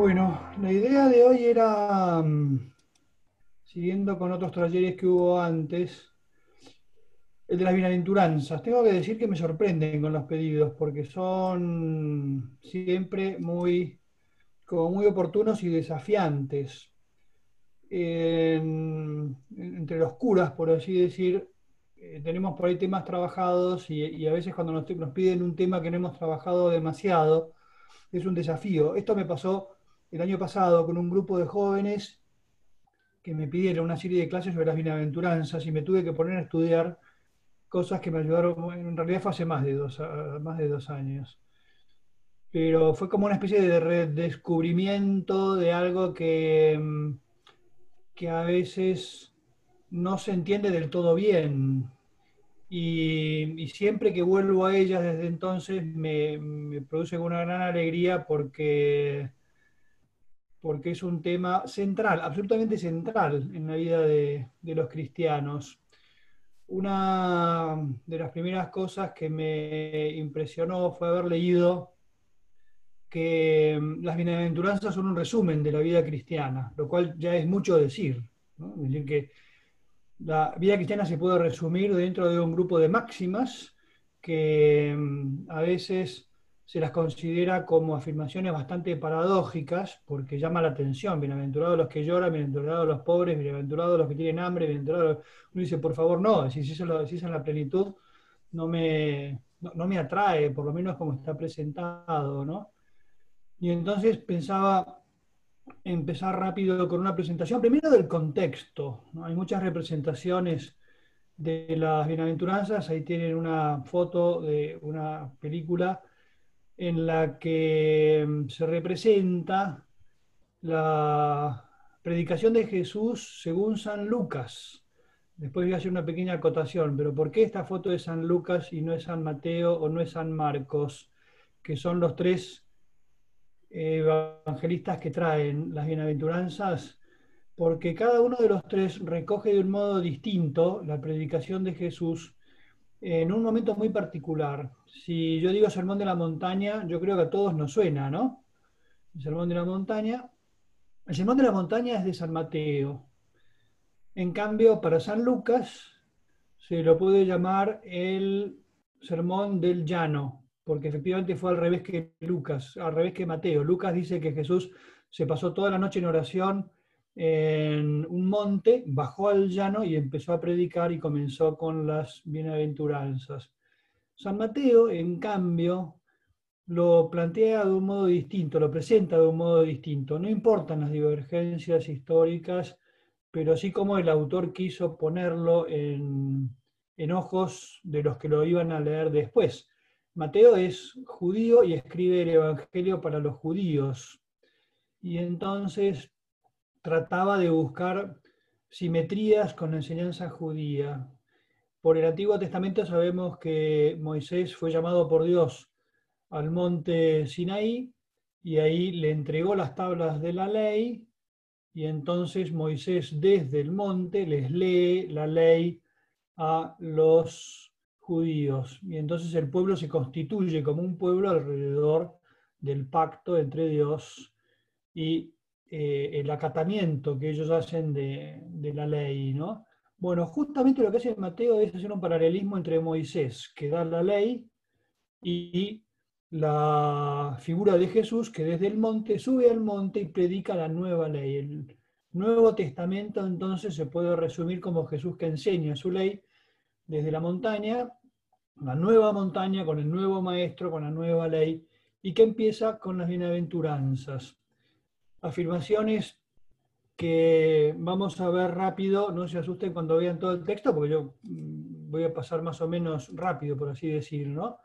Bueno, la idea de hoy era, mm, siguiendo con otros talleres que hubo antes, el de las bienaventuranzas. Tengo que decir que me sorprenden con los pedidos porque son siempre muy, como muy oportunos y desafiantes. En- entre los curas, por así decir, eh, tenemos por ahí temas trabajados y, a veces cuando nos piden un tema que no hemos trabajado demasiado, es un desafío. Esto me pasó el año pasado con un grupo de jóvenes que me pidieron una serie de clases sobre las bienaventuranzas y me tuve que poner a estudiar cosas que me ayudaron, en realidad fue hace más de dos, más de dos años, pero fue como una especie de redescubrimiento de algo que, mm, que a veces no se entiende del todo bien. Y, siempre que vuelvo a ellas desde entonces me produce una gran alegría porque porque es un tema central, absolutamente central en la vida de, de los cristianos. Una de las primeras cosas que me impresionó fue haber leído que mm, las bienaventuranzas son un resumen de la vida cristiana, lo cual ya es mucho decir. Es decir, que la vida cristiana se puede resumir dentro de un grupo de máximas que mm, a veces se las considera como afirmaciones bastante paradójicas porque llama la atención. Bienaventurados los que lloran, bienaventurados los pobres, bienaventurados los que tienen hambre, bienaventurados. Uno dice, por favor, no, si eso lo decís en la plenitud, no me, no, me atrae, por lo menos como está presentado, ¿no? Y entonces pensaba empezar rápido con una presentación, primero del contexto. ¿no? Hay muchas representaciones de las bienaventuranzas, ahí tienen una foto de una película en la que mm, se representa la predicación de Jesús según San Lucas. Después voy a hacer una pequeña acotación, pero ¿por qué esta foto es San Lucas y no es San Mateo o no es San Marcos, que son los tres evangelistas que traen las bienaventuranzas? Porque cada uno de los tres recoge de un modo distinto la predicación de Jesús en un momento muy particular. Si yo digo Sermón de la Montaña, yo creo que a todos nos suena, ¿no? El Sermón de la Montaña. El Sermón de la Montaña es de San Mateo. En cambio, para San Lucas se lo puede llamar el Sermón del Llano, porque efectivamente fue al revés que Lucas, al revés que Mateo. Lucas dice que Jesús se pasó toda la noche en oración en un monte, bajó al llano y empezó a predicar y comenzó con las bienaventuranzas. San Mateo, en cambio, lo plantea de un modo distinto, lo presenta de un modo distinto. No importan las divergencias históricas, pero sí como el autor quiso ponerlo en, en ojos de los que lo iban a leer después. Mateo es judío y escribe el Evangelio para los judíos. Y entonces trataba de buscar simetrías con la enseñanza judía. Por el Antiguo Testamento sabemos que Moisés fue llamado por Dios al monte Sinaí y ahí le entregó las tablas de la ley y entonces Moisés desde el monte les lee la ley a los judíos y entonces el pueblo se constituye como un pueblo alrededor del pacto entre Dios y eh, el acatamiento que ellos hacen de, de, la ley, ¿no? Bueno, justamente lo que hace Mateo es hacer un paralelismo entre Moisés, que da la ley, y la figura de Jesús, que desde el monte sube al monte y predica la nueva ley. El Nuevo Testamento entonces se puede resumir como Jesús que enseña su ley desde la montaña, la nueva montaña, con el nuevo maestro, con la nueva ley, y que empieza con las bienaventuranzas afirmaciones que vamos a ver rápido, no se asusten cuando vean todo el texto, porque yo mm, voy a pasar más o menos rápido, por así decir, ¿no?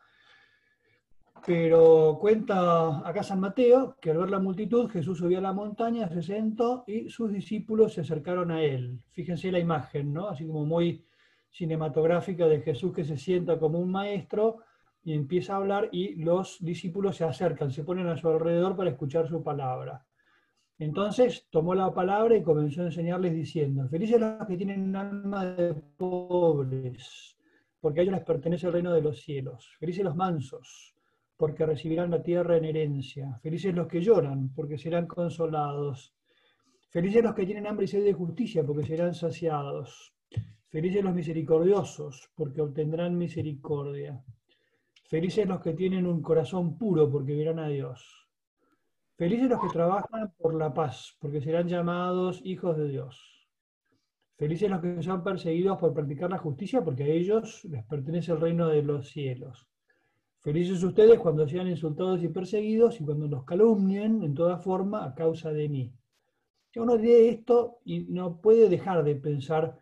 Pero cuenta acá San Mateo que al ver la multitud Jesús subió a la montaña, se sentó y sus discípulos se acercaron a él. Fíjense la imagen, ¿no? Así como muy cinematográfica de Jesús que se sienta como un maestro y empieza a hablar y los discípulos se acercan, se ponen a su alrededor para escuchar su palabra. Entonces tomó la palabra y comenzó a enseñarles diciendo, felices los que tienen alma de pobres, porque a ellos les pertenece el reino de los cielos. Felices los mansos, porque recibirán la tierra en herencia. Felices los que lloran, porque serán consolados. Felices los que tienen hambre y sed de justicia, porque serán saciados. Felices los misericordiosos, porque obtendrán misericordia. Felices los que tienen un corazón puro, porque verán a Dios. Felices los que trabajan por la paz, porque serán llamados hijos de Dios. Felices los que son perseguidos por practicar la justicia, porque a ellos les pertenece el reino de los cielos. Felices ustedes cuando sean insultados y perseguidos y cuando los calumnien en toda forma a causa de mí. Uno lee esto y no puede dejar de pensar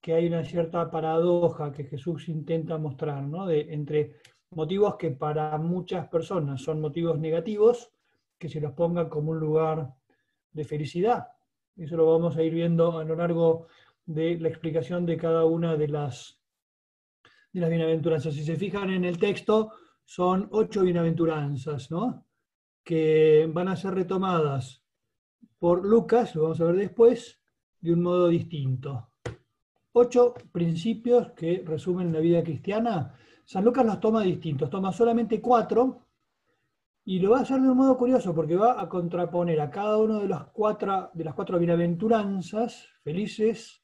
que hay una cierta paradoja que Jesús intenta mostrar, ¿no? De, entre motivos que para muchas personas son motivos negativos, que se los pongan como un lugar de felicidad. Eso lo vamos a ir viendo a lo largo de la explicación de cada una de las, de las bienaventuranzas. Si se fijan en el texto, son ocho bienaventuranzas, ¿no? Que van a ser retomadas por Lucas, lo vamos a ver después, de un modo distinto. Ocho principios que resumen la vida cristiana. San Lucas los toma distintos, toma solamente cuatro y lo va a hacer de un modo curioso porque va a contraponer a cada uno de, los cuatro, de las cuatro bienaventuranzas felices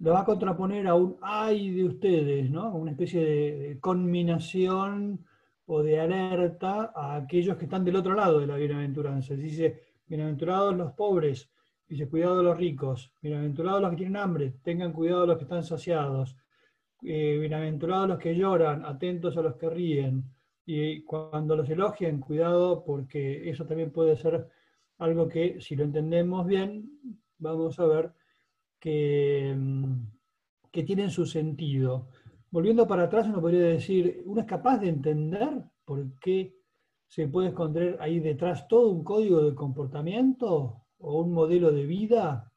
lo va a contraponer a un ay de ustedes, ¿no? Una especie de, conminación o de alerta a aquellos que están del otro lado de la bienaventuranza. Dice, bienaventurados los pobres, dice, cuidado de los ricos, bienaventurados los que tienen hambre, tengan cuidado de los que están saciados, eh, bienaventurados los que lloran, atentos a los que ríen, y cuando los elogien, cuidado porque eso también puede ser algo que si lo entendemos bien, vamos a ver que, mm, que tienen su sentido. Volviendo para atrás, uno podría decir, ¿uno es capaz de entender por qué se puede esconder ahí detrás todo un código de comportamiento o un modelo de vida?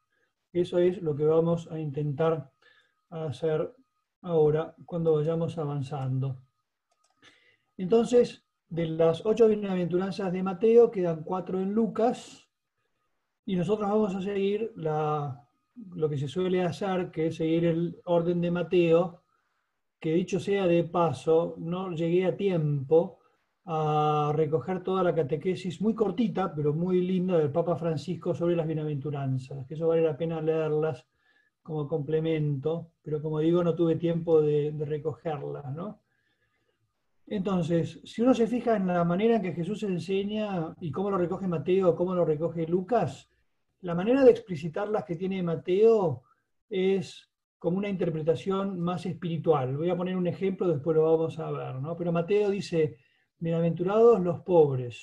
Eso es lo que vamos a intentar hacer ahora cuando vayamos avanzando. Entonces, de las ocho bienaventuranzas de Mateo, quedan cuatro en Lucas, y nosotros vamos a seguir la, lo que se suele hacer, que es seguir el orden de Mateo, que dicho sea de paso, no llegué a tiempo a recoger toda la catequesis muy cortita, pero muy linda del Papa Francisco sobre las bienaventuranzas, que eso vale la pena leerlas como complemento, pero como digo, no tuve tiempo de, de recogerlas, ¿no? Entonces, si uno se fija en la manera en que Jesús enseña y cómo lo recoge Mateo, cómo lo recoge Lucas, la manera de explicitarlas que tiene Mateo es como una interpretación más espiritual. Voy a poner un ejemplo, después lo vamos a ver, ¿no? Pero Mateo dice, bienaventurados los pobres.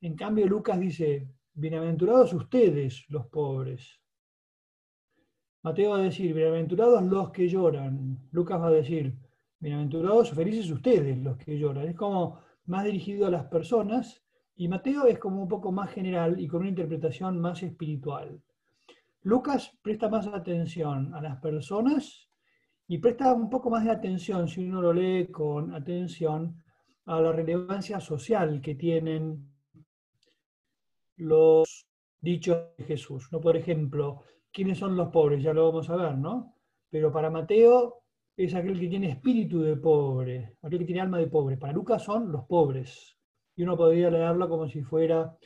En cambio, Lucas dice, bienaventurados ustedes los pobres. Mateo va a decir, bienaventurados los que lloran. Lucas va a decir, bienaventurados, felices ustedes los que lloran. Es como más dirigido a las personas y Mateo es como un poco más general y con una interpretación más espiritual. Lucas presta más atención a las personas y presta un poco más de atención, si uno lo lee con atención, a la relevancia social que tienen los dichos de Jesús. ¿no? Por ejemplo, ¿quiénes son los pobres? Ya lo vamos a ver, ¿no? Pero para Mateo es aquel que tiene espíritu de pobre, aquel que tiene alma de pobre. Para Lucas son los pobres y uno podría leerlo como si fuera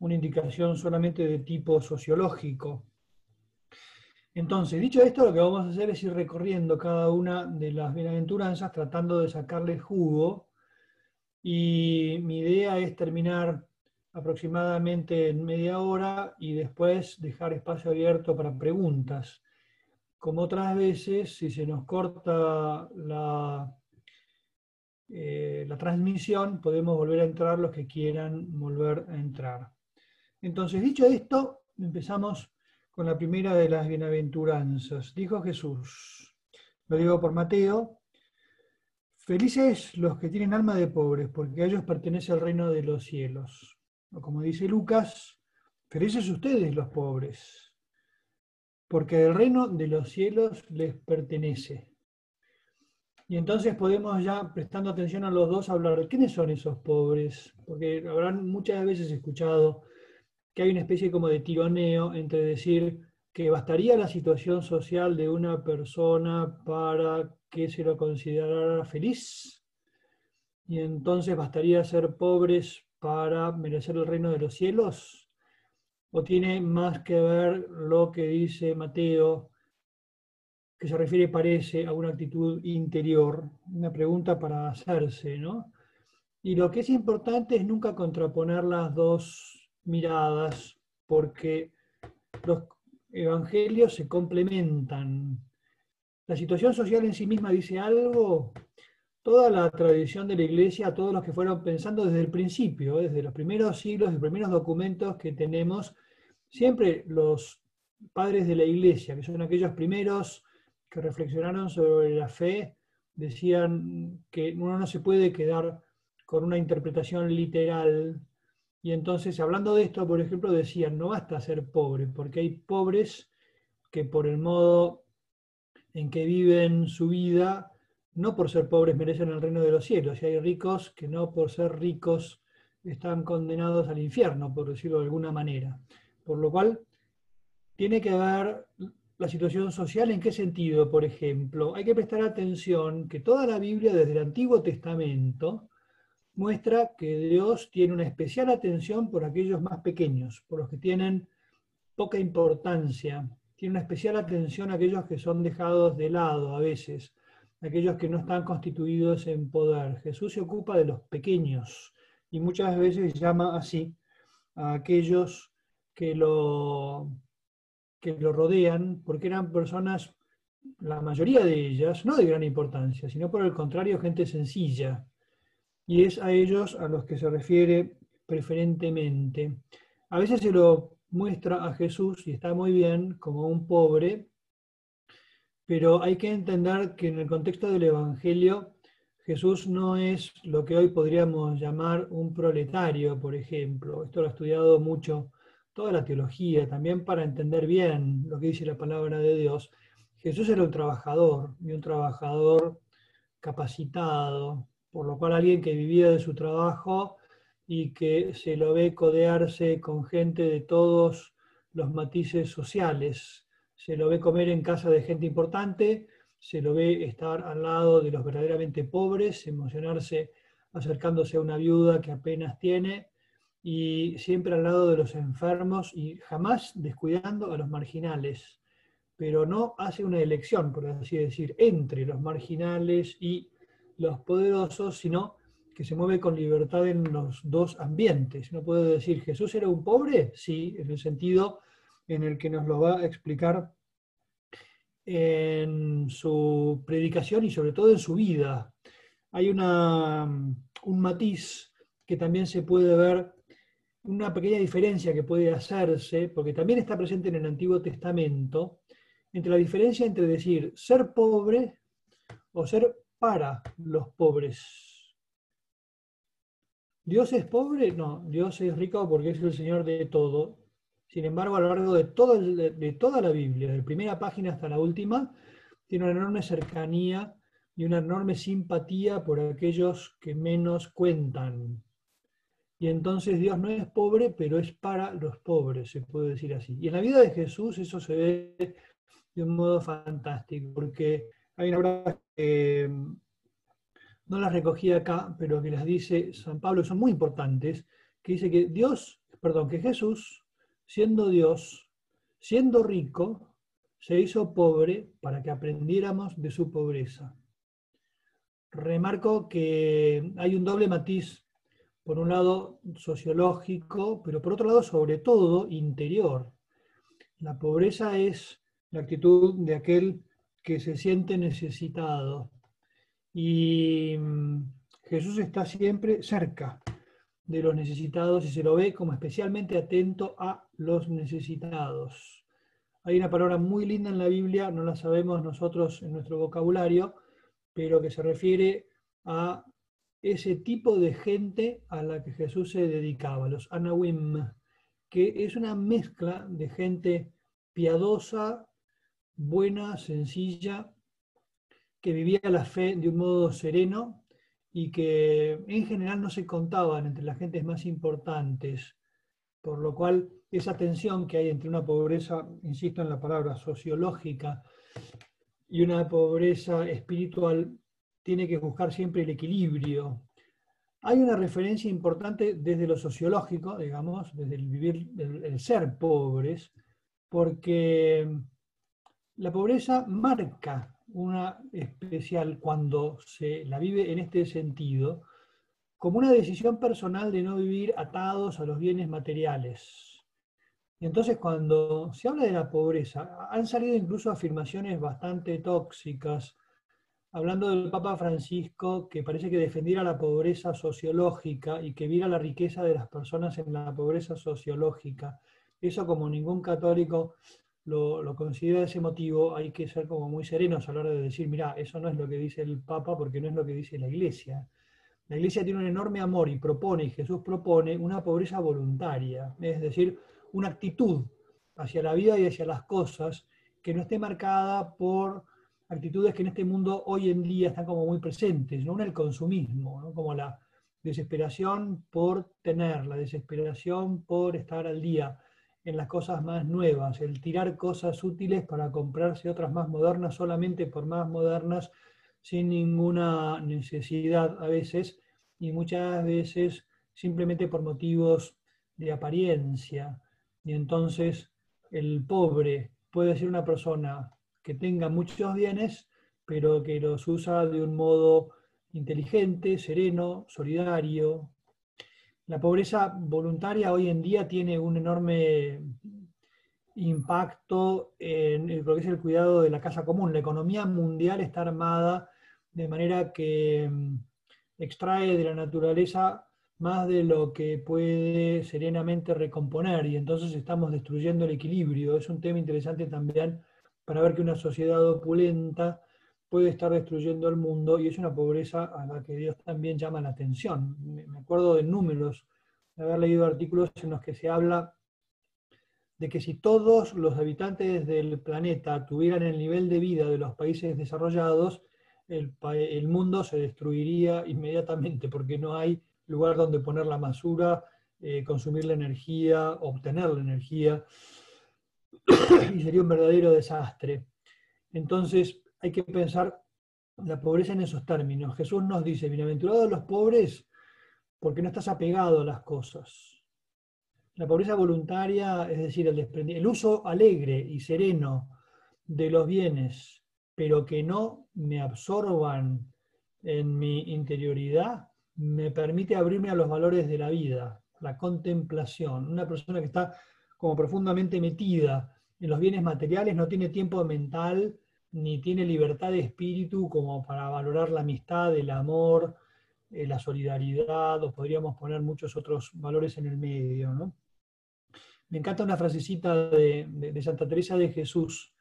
una indicación solamente de tipo sociológico. Entonces, dicho esto, lo que vamos a hacer es ir recorriendo cada una de las bienaventuranzas, tratando de sacarle jugo, y mi idea es terminar aproximadamente en media hora y después dejar espacio abierto para preguntas. Como otras veces, si se nos corta la eh, la transmisión, podemos volver a entrar los que quieran volver a entrar. Entonces, dicho esto, empezamos con la primera de las bienaventuranzas. Dijo Jesús, lo digo por Mateo, felices los que tienen alma de pobres, porque a ellos pertenece el reino de los cielos. O como dice Lucas, felices ustedes los pobres, porque el reino de los cielos les pertenece. Y entonces podemos ya, prestando atención a los dos, hablar de quiénes son esos pobres, porque habrán muchas veces escuchado que hay una especie como de tironeo entre decir que bastaría la situación social de una persona para que se lo considerara feliz, y entonces bastaría ser pobres para merecer el reino de los cielos? ¿O tiene más que ver lo que dice Mateo, que se refiere, parece, a una actitud interior? Una pregunta para hacerse, ¿no? Y lo que es importante es nunca contraponer las dos miradas, porque los evangelios se complementan. La situación social en sí misma dice algo, toda la tradición de la iglesia, todos los que fueron pensando desde el principio, desde los primeros siglos, los primeros documentos que tenemos, siempre los padres de la iglesia, que son aquellos primeros que reflexionaron sobre la fe, decían que uno no se puede quedar con una interpretación literal. Y entonces, hablando de esto, por ejemplo, decían, no basta ser pobre, porque hay pobres que por el modo en que viven su vida, no por ser pobres merecen el reino de los cielos, y hay ricos que no por ser ricos están condenados al infierno, por decirlo de alguna manera. Por lo cual, tiene que ver la situación social en qué sentido, por ejemplo. Hay que prestar atención que toda la Biblia, desde el Antiguo Testamento, muestra que Dios tiene una especial atención por aquellos más pequeños, por los que tienen poca importancia. Tiene una especial atención a aquellos que son dejados de lado a veces, aquellos que no están constituidos en poder. Jesús se ocupa de los pequeños y muchas veces llama así a aquellos que lo, que lo rodean, porque eran personas, la mayoría de ellas, no de gran importancia, sino por el contrario, gente sencilla, y es a ellos a los que se refiere preferentemente. A veces se lo muestra a Jesús, y está muy bien, como un pobre, pero hay que entender que en el contexto del Evangelio Jesús no es lo que hoy podríamos llamar un proletario, por ejemplo. Esto lo ha estudiado mucho toda la teología, también para entender bien lo que dice la palabra de Dios. Jesús era un trabajador, y un trabajador capacitado, por lo cual alguien que vivía de su trabajo y que se lo ve codearse con gente de todos los matices sociales, se lo ve comer en casa de gente importante, se lo ve estar al lado de los verdaderamente pobres, emocionarse acercándose a una viuda que apenas tiene y siempre al lado de los enfermos y jamás descuidando a los marginales, pero no hace una elección, por así decir, entre los marginales y los poderosos, sino que se mueve con libertad en los dos ambientes. No puede decir, ¿Jesús era un pobre? Sí, en el sentido en el que nos lo va a explicar en su predicación y sobre todo en su vida. Hay una, un matiz que también se puede ver, una pequeña diferencia que puede hacerse, porque también está presente en el Antiguo Testamento, entre la diferencia entre decir ser pobre o ser para los pobres. ¿Dios es pobre? No, Dios es rico porque es el Señor de todo. Sin embargo, a lo largo de, todo de toda la Biblia, de primera página hasta la última, tiene una enorme cercanía y una enorme simpatía por aquellos que menos cuentan. Y entonces Dios no es pobre, pero es para los pobres, se puede decir así. Y en la vida de Jesús eso se ve de un modo fantástico, porque hay una obra que mm, no las recogí acá, pero que las dice San Pablo, son muy importantes, que dice que Dios, perdón, que Jesús, siendo Dios, siendo rico, se hizo pobre para que aprendiéramos de su pobreza. Remarco que hay un doble matiz, por un lado sociológico, pero por otro lado sobre todo interior. La pobreza es la actitud de aquel que se siente necesitado. Y mm, Jesús está siempre cerca de los necesitados y se lo ve como especialmente atento a los necesitados. Hay una palabra muy linda en la Biblia, no la sabemos nosotros en nuestro vocabulario, pero que se refiere a ese tipo de gente a la que Jesús se dedicaba, los anawim, que es una mezcla de gente piadosa buena, sencilla, que vivía la fe de un modo sereno y que en general no se contaban entre las gentes más importantes, por lo cual esa tensión que hay entre una pobreza, insisto en la palabra, sociológica y una pobreza espiritual, tiene que buscar siempre el equilibrio. hay una referencia importante desde lo sociológico, digamos, desde el vivir, el, ser pobres, porque la pobreza marca una especial cuando se la vive en este sentido, como una decisión personal de no vivir atados a los bienes materiales. Entonces cuando se habla de la pobreza, han salido incluso afirmaciones bastante tóxicas hablando del Papa Francisco, que parece que defendiera la pobreza sociológica y que viera la riqueza de las personas en la pobreza sociológica. Eso como ningún católico lo, considera ese motivo, hay que ser como muy serenos a la hora de decir, mira, eso no es lo que dice el Papa porque no es lo que dice la Iglesia. La Iglesia tiene un enorme amor y propone, y Jesús propone, una pobreza voluntaria, es decir, una actitud hacia la vida y hacia las cosas que no esté marcada por actitudes que en este mundo hoy en día están como muy presentes, ¿no? el consumismo, como la desesperación por tener, la desesperación por estar al día en las cosas más nuevas, el tirar cosas útiles para comprarse otras más modernas solamente por más modernas, sin ninguna necesidad a veces, y muchas veces simplemente por motivos de apariencia. Y entonces el pobre puede ser una persona que tenga muchos bienes, pero que los usa de un modo inteligente, sereno, solidario. La pobreza voluntaria hoy en día tiene un enorme impacto en lo que es el cuidado de la casa común. La economía mundial está armada de manera que mm, extrae de la naturaleza más de lo que puede serenamente recomponer y entonces estamos destruyendo el equilibrio. Es un tema interesante también para ver que una sociedad opulenta puede estar destruyendo el mundo y es una pobreza a la que Dios también llama la atención. Me acuerdo de números, de haber leído artículos en los que se habla de que si todos los habitantes del planeta tuvieran el nivel de vida de los países desarrollados, el, mundo se destruiría inmediatamente porque no hay lugar donde poner la basura, eh, consumir la energía, obtener la energía. y sería un verdadero desastre. Entonces hay que pensar la pobreza en esos términos. Jesús nos dice, bienaventurados los pobres porque no estás apegado a las cosas. La pobreza voluntaria, es decir, el, el uso alegre y sereno de los bienes, pero que no me absorban en mi interioridad, me permite abrirme a los valores de la vida, la contemplación. Una persona que está como profundamente metida en los bienes materiales, no tiene tiempo mental ni tiene libertad de espíritu como para valorar la amistad, el amor, eh, la solidaridad, o podríamos poner muchos otros valores en el medio. Me encanta una frasecita de, Santa Teresa de Jesús,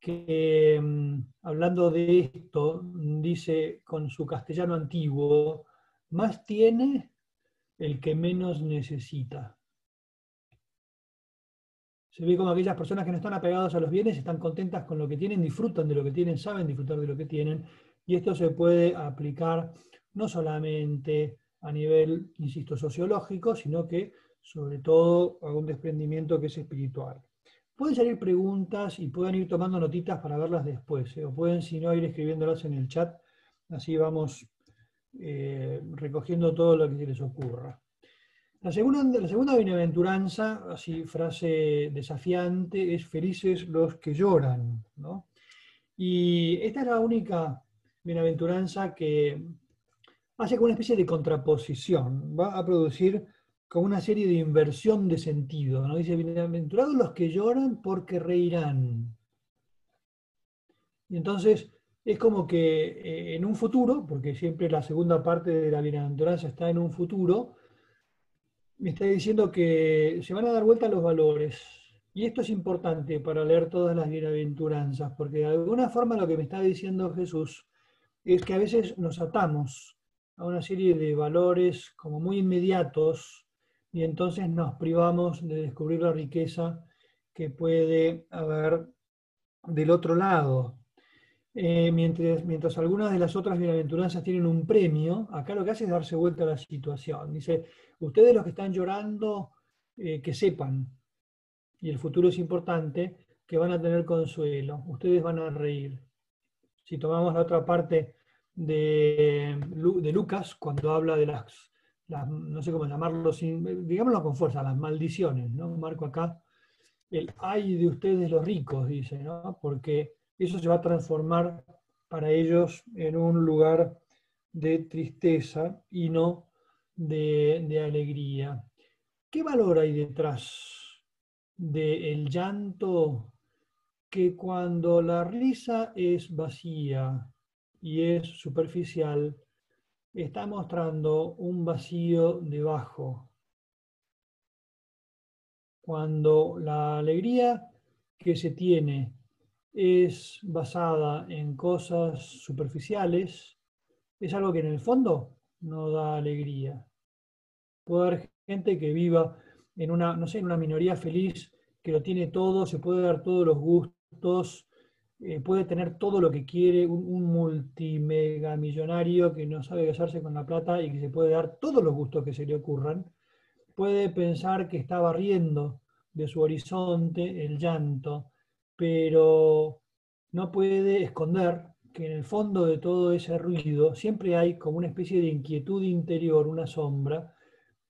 que mm, hablando de esto, dice con su castellano antiguo, más tiene el que menos necesita se ve como aquellas personas que no están apegadas a los bienes están contentas con lo que tienen, disfrutan de lo que tienen, saben disfrutar de lo que tienen, y esto se puede aplicar no solamente a nivel, insisto, sociológico, sino que sobre todo a un desprendimiento que es espiritual. Pueden salir preguntas y pueden ir tomando notitas para verlas después, ¿eh? o pueden, si no, ir escribiéndolas en el chat, así vamos eh, recogiendo todo lo que se les ocurra. La segunda, la segunda bienaventuranza, así frase desafiante, es felices los que lloran. Y esta es la única bienaventuranza que hace como una especie de contraposición, va a producir como una serie de inversión de sentido. ¿no? Dice, bienaventurados los que lloran porque reirán. Y entonces es como que eh, en un futuro, porque siempre la segunda parte de la bienaventuranza está en un futuro, me está diciendo que se van a dar vuelta los valores. Y esto es importante para leer todas las bienaventuranzas, porque de alguna forma lo que me está diciendo Jesús es que a veces nos atamos a una serie de valores como muy inmediatos y entonces nos privamos de descubrir la riqueza que puede haber del otro lado. Eh, mientras, mientras algunas de las otras bienaventuranzas tienen un premio, acá lo que hace es darse vuelta a la situación. Dice, ustedes los que están llorando, eh, que sepan, y el futuro es importante, que van a tener consuelo, ustedes van a reír. Si tomamos la otra parte de, de Lucas, cuando habla de las no sé cómo llamarlo, digámoslo con fuerza, las maldiciones, ¿no? Marco acá, el ay de ustedes los ricos, dice, ¿no? Porque eso se va a transformar para ellos en un lugar de tristeza y no de, alegría. ¿Qué valor hay detrás del llanto que cuando la risa es vacía y es superficial, está mostrando un vacío debajo. Cuando la alegría que se tiene es basada en cosas superficiales, es algo que en el fondo no da alegría. Puede haber gente que viva en una, no sé, en una minoría feliz, que lo tiene todo, se puede dar todos los gustos, eh, puede tener todo lo que quiere, un, un multimega millonario que no sabe casarse con la plata y que se puede dar todos los gustos que se le ocurran, puede pensar que está barriendo de su horizonte el llanto, pero no puede esconder que en el fondo de todo ese ruido siempre hay como una especie de inquietud interior, una sombra,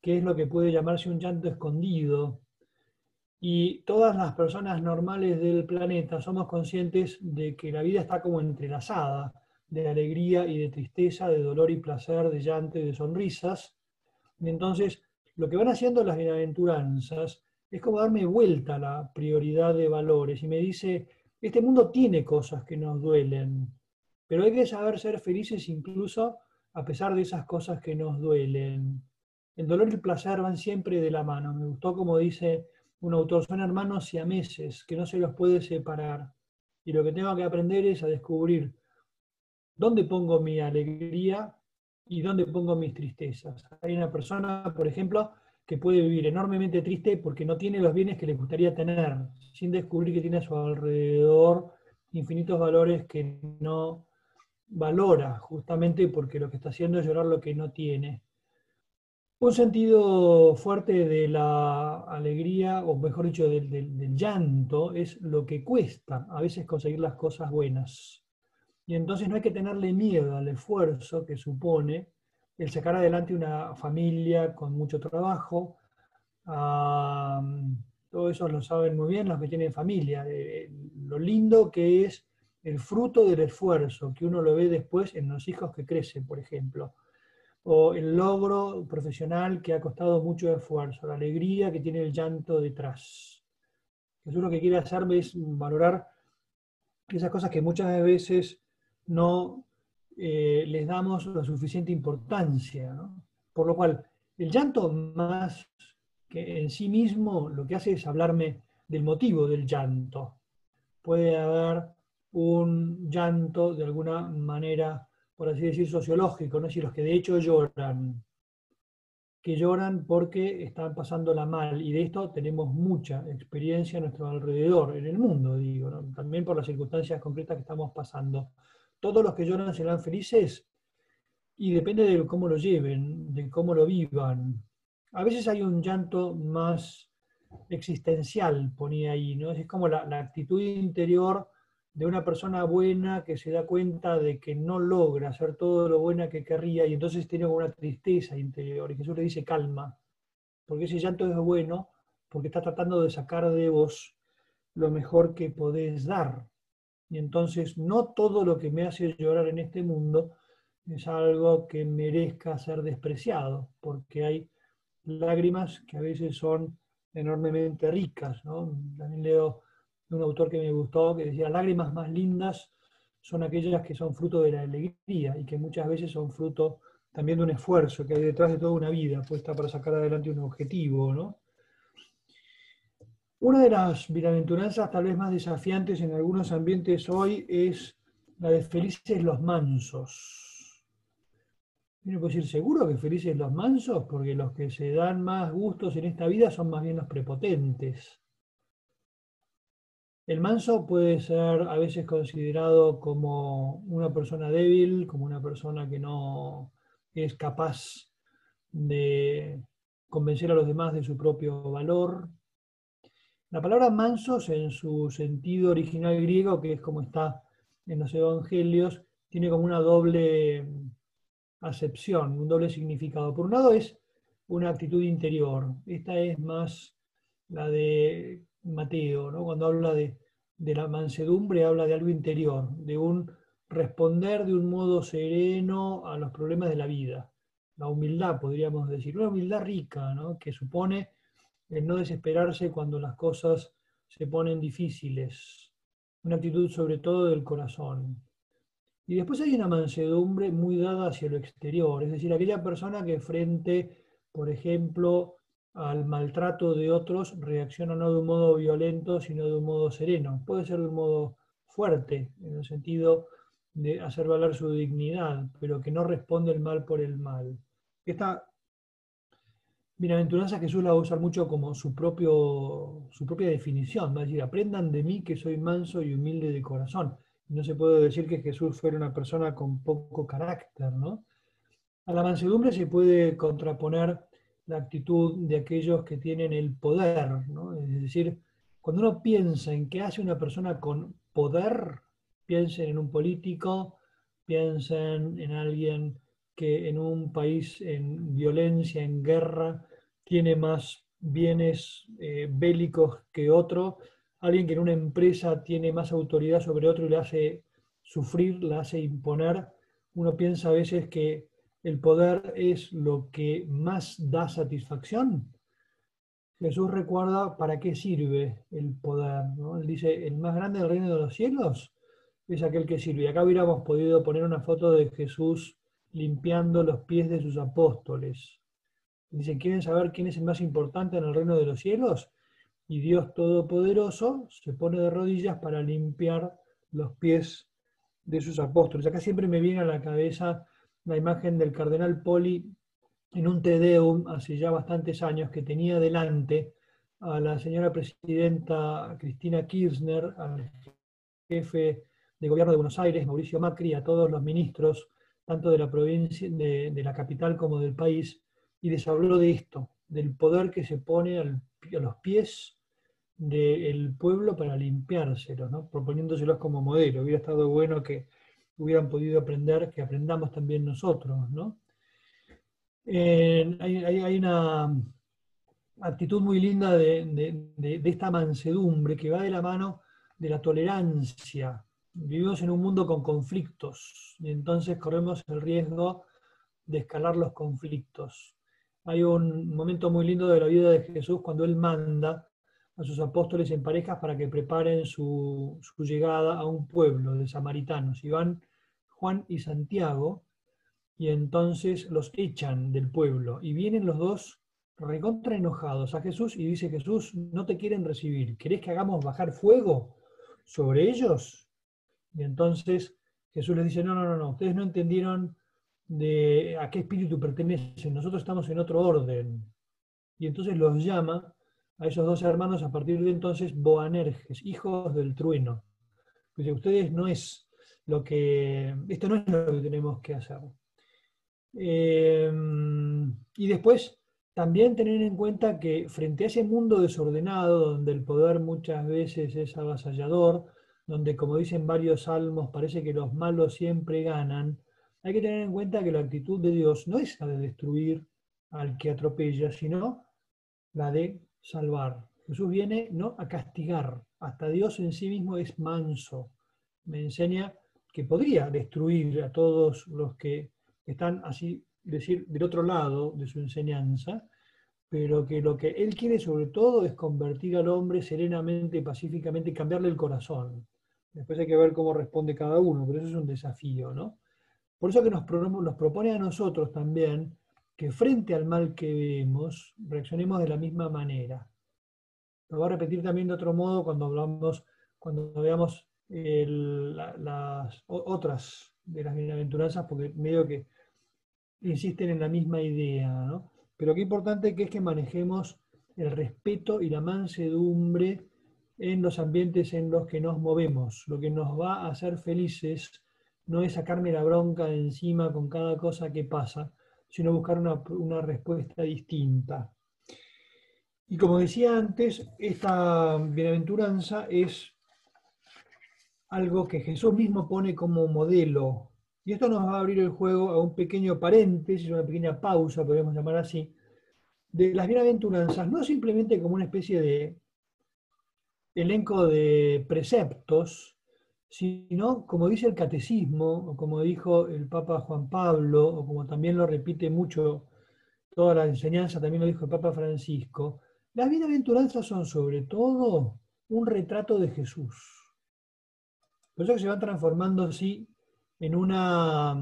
que es lo que puede llamarse un llanto escondido, y todas las personas normales del planeta somos conscientes de que la vida está como entrelazada, de alegría y de tristeza, de dolor y placer, de llanto y de sonrisas. Y entonces, lo que van haciendo las bienaventuranzas es como darme vuelta a la prioridad de valores y me dice, este mundo tiene cosas que nos duelen, pero hay que saber ser felices incluso a pesar de esas cosas que nos duelen. El dolor y el placer van siempre de la mano. Me gustó como dice un autor, son hermanos y a meses, que no se los puede separar. Y lo que tengo que aprender es a descubrir dónde pongo mi alegría y dónde pongo mis tristezas. Hay una persona, por ejemplo, que puede vivir enormemente triste porque no tiene los bienes que le gustaría tener, sin descubrir que tiene a su alrededor infinitos valores que no valora, justamente porque lo que está haciendo es llorar lo que no tiene. Un sentido fuerte de la alegría, o mejor dicho, del, llanto, es lo que cuesta a veces conseguir las cosas buenas. Y entonces no hay que tenerle miedo al esfuerzo que supone el sacar adelante una familia con mucho trabajo. todo eso lo saben muy bien los que tienen familia. Eh, lo lindo que es el fruto del esfuerzo, que uno lo ve después en los hijos que crecen, por ejemplo o el logro profesional que ha costado mucho esfuerzo, la alegría que tiene el llanto detrás. Jesús lo que quiere hacerme es valorar esas cosas que muchas veces no eh, les damos la suficiente importancia. Por lo cual, el llanto más que en sí mismo lo que hace es hablarme del motivo del llanto. Puede haber un llanto de alguna manera por así decir, sociológico, ¿no? los que de hecho lloran, que lloran porque están pasándola mal, y de esto tenemos mucha experiencia a nuestro alrededor, en el mundo, digo, también por las circunstancias concretas que estamos pasando. Todos los que lloran serán felices y depende de cómo lo lleven, de cómo lo vivan. A veces hay un llanto más existencial, ponía ahí, ¿no? Es como la, actitud interior de una persona buena que se da cuenta de que no logra hacer todo lo buena que querría y entonces tiene una tristeza interior. Y Jesús le dice calma, porque ese llanto es bueno, porque está tratando de sacar de vos lo mejor que podés dar. Y entonces no todo lo que me hace llorar en este mundo es algo que merezca ser despreciado, porque hay lágrimas que a veces son enormemente ricas. ¿no? También leo un autor que me gustó, que decía, lágrimas más lindas son aquellas que son fruto de la alegría y que muchas veces son fruto también de un esfuerzo que hay detrás de toda una vida puesta para sacar adelante un objetivo, ¿no? Una de las bienaventuranzas tal vez más desafiantes en algunos ambientes hoy es la de felices los mansos. Uno puede decir, ¿seguro que felices los mansos? Porque los que se dan más gustos en esta vida son más bien los prepotentes. El manso puede ser a veces considerado como una persona débil, como una persona que no es capaz de convencer a los demás de su propio valor. La palabra mansos en su sentido original griego, que es como está en los evangelios, tiene como una doble acepción, un doble significado. Por un lado es una actitud interior. Esta es más la de Mateo, ¿no? cuando habla de, la mansedumbre, habla de algo interior, de un responder de un modo sereno a los problemas de la vida. La humildad, podríamos decir, una humildad rica, ¿no? que supone el no desesperarse cuando las cosas se ponen difíciles, una actitud sobre todo del corazón. Y después hay una mansedumbre muy dada hacia lo exterior, es decir, aquella persona que frente, por ejemplo, al maltrato de otros reacciona no de un modo violento, sino de un modo sereno. Puede ser de un modo fuerte, en el sentido de hacer valer su dignidad, pero que no responde el mal por el mal. Esta bienaventuranza Jesús la va a usar mucho como su, propio, su propia definición, va a decir, aprendan de mí que soy manso y humilde de corazón. No se puede decir que Jesús fuera una persona con poco carácter, ¿no? A la mansedumbre se puede contraponer la actitud de aquellos que tienen el poder, ¿no? Es decir, cuando uno piensa en qué hace una persona con poder, piensen en un político, piensen en alguien que en un país en violencia, en guerra, tiene más bienes eh, bélicos que otro, alguien que en una empresa tiene más autoridad sobre otro y le hace sufrir, le hace imponer. Uno piensa a veces que el poder es lo que más da satisfacción. Jesús recuerda para qué sirve el poder. Él dice, el más grande del reino de los cielos es aquel que sirve. Y acá hubiéramos podido poner una foto de Jesús limpiando los pies de sus apóstoles. Dicen, ¿quieren saber quién es el más importante en el reino de los cielos? Y Dios Todopoderoso se pone de rodillas para limpiar los pies de sus apóstoles. Acá siempre me viene a la cabeza la imagen del cardenal Poli en un Tedeum hace ya bastantes años que tenía delante a la señora presidenta Cristina Kirchner, al jefe de gobierno de Buenos Aires, Mauricio Macri, a todos los ministros, tanto de la provincia, de, la capital como del país, y les habló de esto, del poder que se pone a los pies del pueblo para limpiárselos, ¿no? proponiéndoselos como modelo. Hubiera estado bueno que hubieran podido aprender, que aprendamos también nosotros. ¿no? hay, una actitud muy linda de, esta mansedumbre que va de la mano de la tolerancia. Vivimos en un mundo con conflictos y entonces corremos el riesgo de escalar los conflictos. Hay un momento muy lindo de la vida de Jesús cuando Él manda a sus apóstoles en parejas para que preparen su, llegada a un pueblo de samaritanos. Y van Juan y Santiago, y entonces los echan del pueblo. Y vienen los dos recontra enojados a Jesús y dice Jesús, no te quieren recibir. ¿Querés que hagamos bajar fuego sobre ellos? Y entonces Jesús les dice, no, no, no, no, ustedes no entendieron de a qué espíritu pertenecen, nosotros estamos en otro orden. Y entonces los llama a esos dos hermanos a partir de entonces Boanerges, hijos del trueno. Dice, ustedes no es lo que, esto no es lo que tenemos que hacer. Em, y después también tener en cuenta que frente a ese mundo desordenado, donde el poder muchas veces es avasallador, donde como dicen varios salmos parece que los malos siempre ganan, hay que tener en cuenta que la actitud de Dios no es la de destruir al que atropella, sino la de salvar. Jesús viene no a castigar, hasta Dios en sí mismo es manso. Me enseña que podría destruir a todos los que están así, decir, del otro lado de su enseñanza, pero que lo que Él quiere sobre todo es convertir al hombre serenamente, pacíficamente y cambiarle el corazón. Después hay que ver cómo responde cada uno, pero eso es un desafío, ¿no? Por eso que nos, nos propone a nosotros también que frente al mal que vemos, reaccionemos de la misma manera. Lo voy a repetir también de otro modo cuando hablamos, cuando veamos las otras de las bienaventuranzas, porque medio que insisten en la misma idea, ¿no? Pero qué importante que es que manejemos el respeto y la mansedumbre en los ambientes en los que nos movemos. Lo que nos va a hacer felices no es sacarme la bronca de encima con cada cosa que pasa, sino buscar una, respuesta distinta. Y como decía antes, esta bienaventuranza es algo que Jesús mismo pone como modelo. Y esto nos va a abrir el juego a un pequeño paréntesis, una pequeña pausa, podemos llamar así, de las bienaventuranzas no simplemente como una especie de elenco de preceptos, sino como dice el catecismo, o como dijo el Papa Juan Pablo, o como también lo repite mucho toda la enseñanza, también lo dijo el Papa Francisco, las bienaventuranzas son sobre todo un retrato de Jesús. Por eso se van transformando así en una,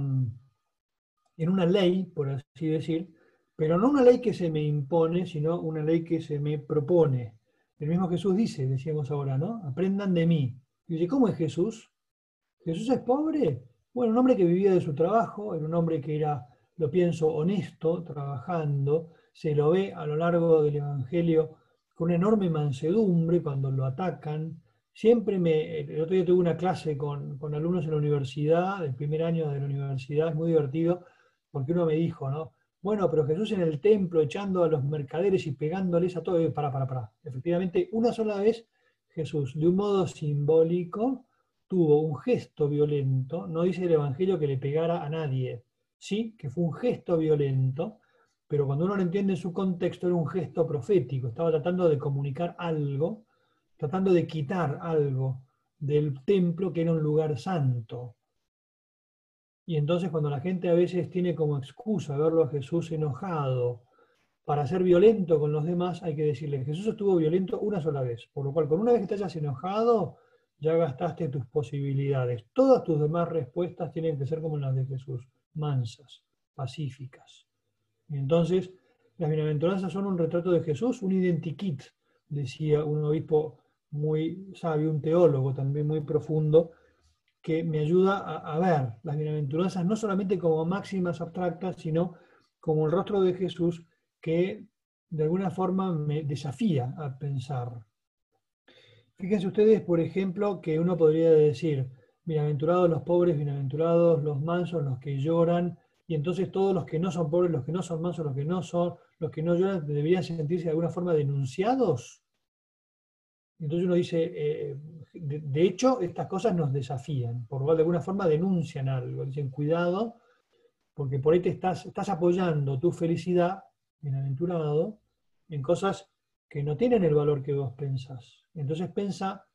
en una ley, por así decir, pero no una ley que se me impone, sino una ley que se me propone. El mismo Jesús dice, decíamos ahora, ¿no? Aprendan de mí. Y dice, ¿cómo es Jesús? ¿Jesús es pobre? Bueno, un hombre que vivía de su trabajo, era un hombre que era, lo pienso, honesto, trabajando, se lo ve a lo largo del Evangelio con una enorme mansedumbre cuando lo atacan. Siempre me, el otro día tuve una clase con, con alumnos en la universidad, del primer año de la universidad, es muy divertido, porque uno me dijo, ¿no? Bueno, pero Jesús en el templo echando a los mercaderes y pegándoles a todo, para, para, para. Efectivamente, una sola vez Jesús, de un modo simbólico, tuvo un gesto violento, no dice el Evangelio que le pegara a nadie, sí, que fue un gesto violento, pero cuando uno lo entiende en su contexto era un gesto profético, estaba tratando de comunicar algo, tratando de quitar algo del templo que era un lugar santo. Y entonces cuando la gente a veces tiene como excusa verlo a Jesús enojado para ser violento con los demás, hay que decirle, Jesús estuvo violento una sola vez, por lo cual con una vez que te hayas enojado, ya gastaste tus posibilidades. Todas tus demás respuestas tienen que ser como las de Jesús, mansas, pacíficas. Y entonces, las bienaventuranzas son un retrato de Jesús, un identikit, decía un obispo muy sabio, un teólogo también muy profundo, que me ayuda a, ver las bienaventuranzas no solamente como máximas abstractas, sino como el rostro de Jesús que de alguna forma me desafía a pensar. Fíjense ustedes, por ejemplo, que uno podría decir, bienaventurados los pobres, bienaventurados los mansos, los que lloran, y entonces todos los que no son pobres, los que no son mansos, los que no son, los que no lloran, deberían sentirse de alguna forma denunciados. Entonces uno dice, eh, de, hecho, estas cosas nos desafían, por de alguna forma denuncian algo, dicen, cuidado, porque por ahí te estás, estás apoyando tu felicidad, bienaventurado, en cosas que no tienen el valor que vos pensás. Entonces pensa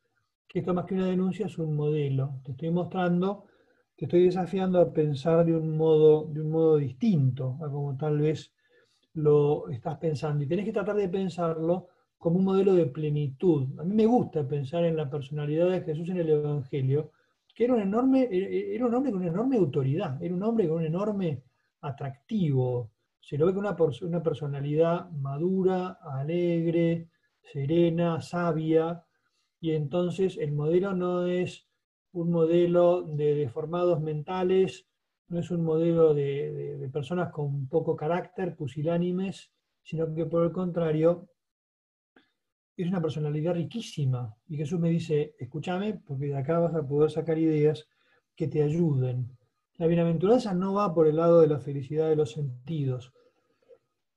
que esto más que una denuncia es un modelo. Te estoy mostrando, te estoy desafiando a pensar de un modo, de un modo distinto a como tal vez lo estás pensando. Y tenés que tratar de pensarlo como un modelo de plenitud. A mí me gusta pensar en la personalidad de Jesús en el Evangelio, que era un, enorme, era un hombre con una enorme autoridad, era un hombre con un enorme atractivo. Se lo ve con una, una personalidad madura, alegre, serena, sabia, y entonces el modelo no es un modelo de deformados mentales, no es un modelo de, de personas con poco carácter, pusilánimes, sino que por el contrario es una personalidad riquísima. Y Jesús me dice, escúchame, porque de acá vas a poder sacar ideas que te ayuden. La bienaventuranza no va por el lado de la felicidad de los sentidos.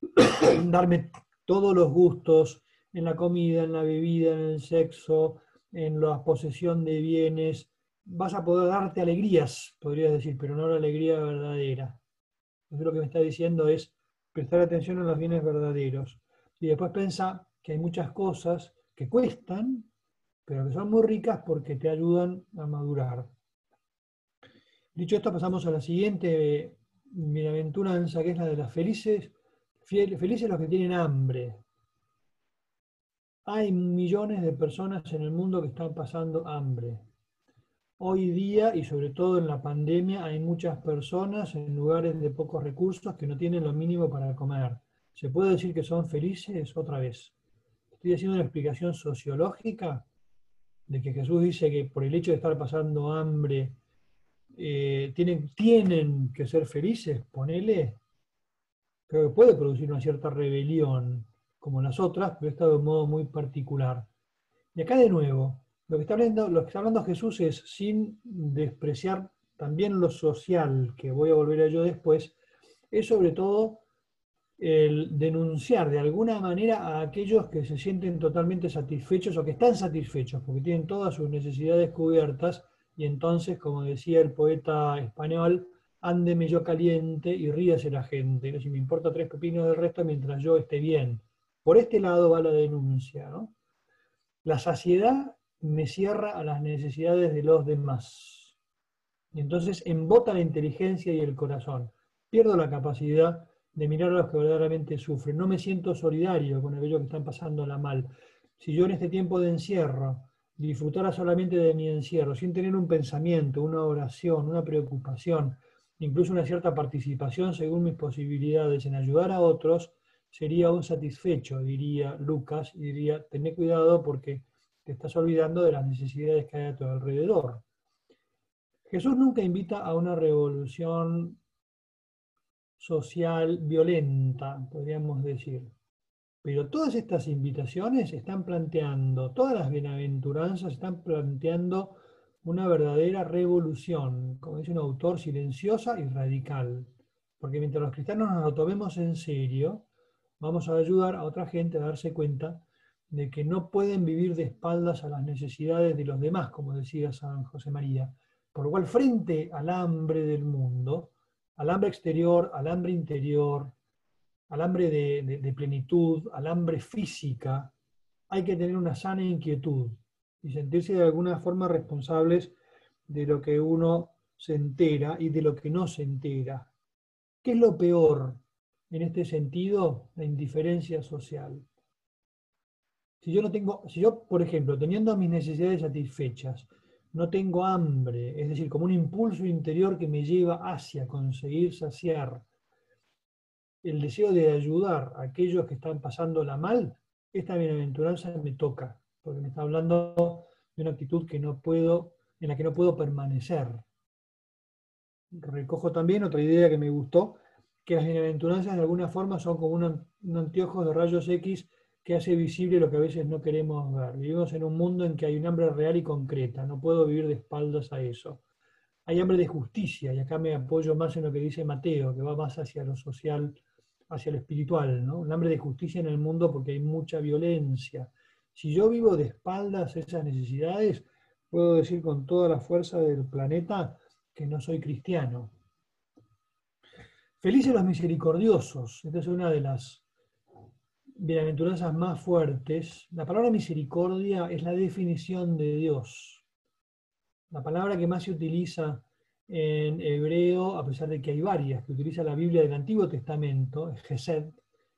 Darme todos los gustos en la comida, en la bebida, en el sexo, en la posesión de bienes. Vas a poder darte alegrías, podrías decir, pero no la alegría verdadera. Entonces lo que me está diciendo es prestar atención a los bienes verdaderos. Y después piensa, que hay muchas cosas que cuestan, pero que son muy ricas porque te ayudan a madurar. Dicho esto, pasamos a la siguiente bienaventuranza, que es la de las felices, felices los que tienen hambre. Hay millones de personas en el mundo que están pasando hambre. Hoy día, y sobre todo en la pandemia, hay muchas personas en lugares de pocos recursos que no tienen lo mínimo para comer. ¿Se puede decir que son felices otra vez? Estoy haciendo una explicación sociológica de que Jesús dice que por el hecho de estar pasando hambre eh, tienen, tienen que ser felices, ponele, creo que puede producir una cierta rebelión como las otras, pero está de un modo muy particular. Y acá de nuevo, lo que está hablando, lo que está hablando Jesús es, sin despreciar también lo social, que voy a volver a ello después, es sobre todo el denunciar de alguna manera a aquellos que se sienten totalmente satisfechos o que están satisfechos porque tienen todas sus necesidades cubiertas y entonces, como decía el poeta español, ándeme yo caliente y ríase la gente. ¿no? Si me importa tres pepinos del resto mientras yo esté bien. Por este lado va la denuncia. La saciedad me cierra a las necesidades de los demás. Y entonces embota la inteligencia y el corazón. Pierdo la capacidad de mirar a los que verdaderamente sufren. No me siento solidario con aquellos que están pasándola mal. Si yo en este tiempo de encierro disfrutara solamente de mi encierro, sin tener un pensamiento, una oración, una preocupación, incluso una cierta participación según mis posibilidades en ayudar a otros, sería un satisfecho, diría Lucas, y diría, tené cuidado porque te estás olvidando de las necesidades que hay a tu alrededor. Jesús nunca invita a una revolución social violenta, podríamos decir. Pero todas estas invitaciones están planteando, todas las bienaventuranzas están planteando una verdadera revolución, como dice un autor, silenciosa y radical. Porque mientras los cristianos nos lo tomemos en serio, vamos a ayudar a otra gente a darse cuenta de que no pueden vivir de espaldas a las necesidades de los demás, como decía San José María. Por lo cual, frente al hambre del mundo, al hambre exterior, al hambre interior, al hambre de, plenitud, al hambre física, hay que tener una sana inquietud y sentirse de alguna forma responsables de lo que uno se entera y de lo que no se entera. ¿Qué es lo peor en este sentido? La indiferencia social. Si yo no tengo, si yo, por ejemplo, teniendo mis necesidades satisfechas, no tengo hambre, es decir, como un impulso interior que me lleva hacia conseguir saciar el deseo de ayudar a aquellos que están pasándola mal, esta bienaventuranza me toca, porque me está hablando de una actitud que no puedo, en la que no puedo permanecer. Recojo también otra idea que me gustó, que las bienaventuranzas de alguna forma son como un anteojo de rayos X que hace visible lo que a veces no queremos ver. Vivimos en un mundo en que hay un hambre real y concreta, no puedo vivir de espaldas a eso. Hay hambre de justicia, y acá me apoyo más en lo que dice Mateo, que va más hacia lo social, hacia lo espiritual, ¿no? Un hambre de justicia en el mundo porque hay mucha violencia. Si yo vivo de espaldas a esas necesidades, puedo decir con toda la fuerza del planeta que no soy cristiano. Felices los misericordiosos. Esta es una de las bienaventuranzas más fuertes, la palabra misericordia es la definición de Dios. La palabra que más se utiliza en hebreo, a pesar de que hay varias que utiliza la Biblia del Antiguo Testamento, es Gesed,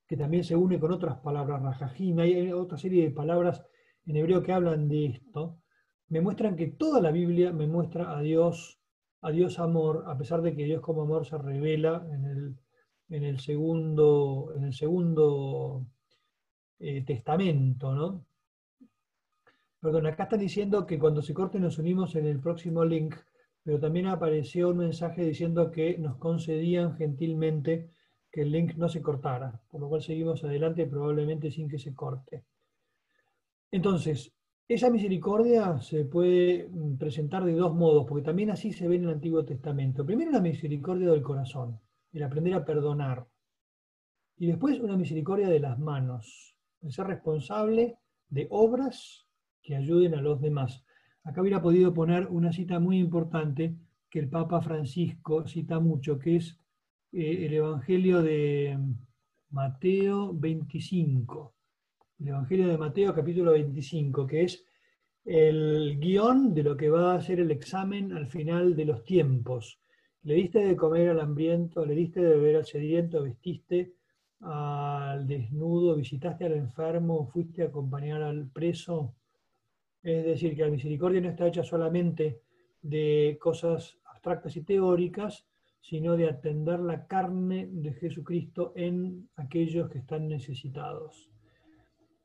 que también se une con otras palabras, Rajajim, hay otra serie de palabras en hebreo que hablan de esto, me muestran que toda la Biblia me muestra a Dios, a Dios amor, a pesar de que Dios como amor se revela en el, en el segundo, en el segundo eh, testamento, ¿no? Perdón, acá están diciendo que cuando se corte nos unimos en el próximo link, pero también apareció un mensaje diciendo que nos concedían gentilmente que el link no se cortara, por lo cual seguimos adelante probablemente sin que se corte. Entonces, esa misericordia se puede mm, presentar de dos modos, porque también así se ve en el Antiguo Testamento. Primero la misericordia del corazón, el aprender a perdonar. Y después una misericordia de las manos, ser responsable de obras que ayuden a los demás. Acá hubiera podido poner una cita muy importante que el Papa Francisco cita mucho, que es eh, el Evangelio de Mateo 25. El Evangelio de Mateo capítulo 25, que es el guion de lo que va a ser el examen al final de los tiempos. Le diste de comer al hambriento, le diste de beber al sediento, vestiste al desnudo, visitaste al enfermo, fuiste a acompañar al preso. Es decir, que la misericordia no está hecha solamente de cosas abstractas y teóricas, sino de atender la carne de Jesucristo en aquellos que están necesitados.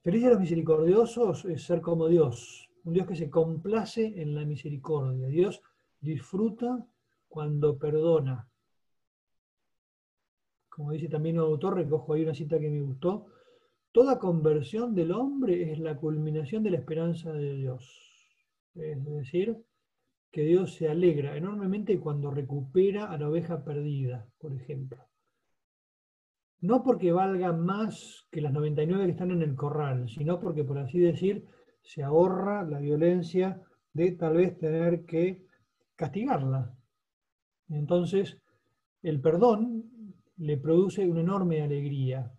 Feliz de los misericordiosos es ser como Dios, un Dios que se complace en la misericordia. Dios disfruta cuando perdona, como dice también un autor, recojo ahí una cita que me gustó, toda conversión del hombre es la culminación de la esperanza de Dios. Es decir, que Dios se alegra enormemente cuando recupera a la oveja perdida, por ejemplo. No porque valga más que las 99 que están en el corral, sino porque, por así decir, se ahorra la violencia de tal vez tener que castigarla. Entonces, el perdón le produce una enorme alegría.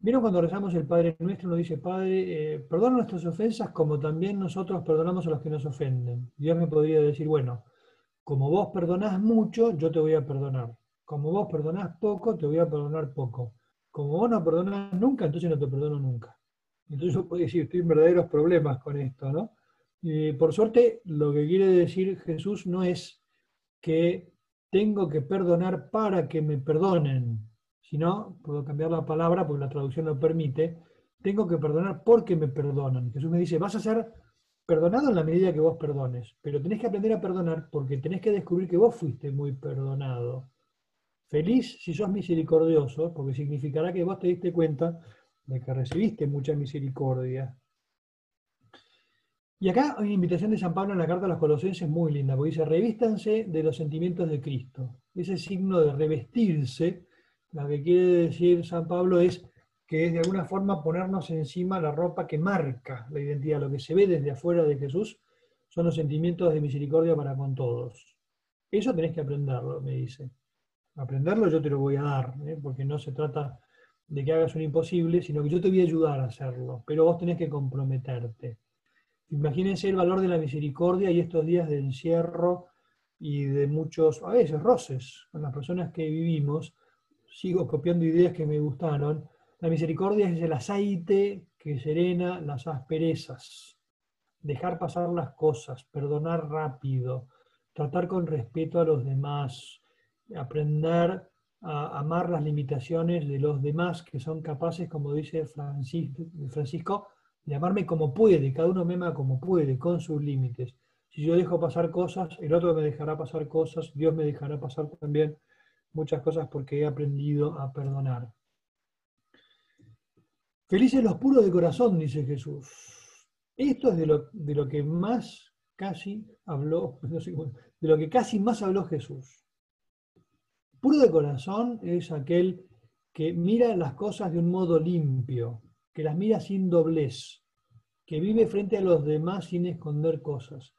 Vieron cuando rezamos el Padre Nuestro, nos dice, Padre, eh, perdona nuestras ofensas como también nosotros perdonamos a los que nos ofenden. Dios me podría decir, bueno, como vos perdonás mucho, yo te voy a perdonar. Como vos perdonás poco, te voy a perdonar poco. Como vos no perdonás nunca, entonces no te perdono nunca. Entonces yo puedo decir, estoy en verdaderos problemas con esto, ¿no? Y por suerte, lo que quiere decir Jesús no es que tengo que perdonar para que me perdonen, sino, puedo cambiar la palabra porque la traducción lo permite, tengo que perdonar porque me perdonan. Jesús me dice, vas a ser perdonado en la medida que vos perdones, pero tenés que aprender a perdonar porque tenés que descubrir que vos fuiste muy perdonado. Feliz si sos misericordioso, porque significará que vos te diste cuenta de que recibiste mucha misericordia. Y acá hay una invitación de San Pablo en la carta a los Colosenses muy linda, porque dice, revístanse de los sentimientos de Cristo. Ese signo de revestirse, lo que quiere decir San Pablo es que es de alguna forma ponernos encima la ropa que marca la identidad, lo que se ve desde afuera de Jesús son los sentimientos de misericordia para con todos. Eso tenés que aprenderlo, me dice. Aprenderlo yo te lo voy a dar, ¿eh? porque no se trata de que hagas un imposible, sino que yo te voy a ayudar a hacerlo, pero vos tenés que comprometerte. Imagínense el valor de la misericordia y estos días de encierro y de muchos, a veces, roces con las personas que vivimos. Sigo copiando ideas que me gustaron. La misericordia es el aceite que serena las asperezas. Dejar pasar las cosas, perdonar rápido, tratar con respeto a los demás, aprender a amar las limitaciones de los demás que son capaces, como dice Francisco, amarme como puede, cada uno me ama como puede, con sus límites. Si yo dejo pasar cosas, el otro me dejará pasar cosas, Dios me dejará pasar también muchas cosas porque he aprendido a perdonar. Felices los puros de corazón, dice Jesús. Esto es de lo, de lo que más casi habló, de lo que casi más habló Jesús. Puro de corazón es aquel que mira las cosas de un modo limpio, que las mira sin doblez, que vive frente a los demás sin esconder cosas.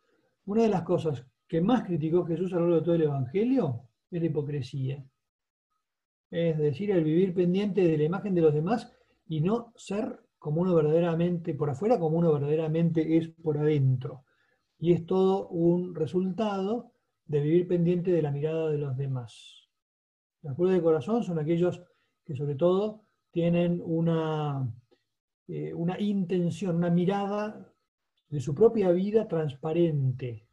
Una de las cosas que más criticó Jesús a lo largo de todo el Evangelio es la hipocresía. Es decir, el vivir pendiente de la imagen de los demás y no ser como uno verdaderamente, por afuera, como uno verdaderamente es por adentro. Y es todo un resultado de vivir pendiente de la mirada de los demás. Los puros de corazón son aquellos que sobre todo tienen una eh, una intención, una mirada de su propia vida transparente.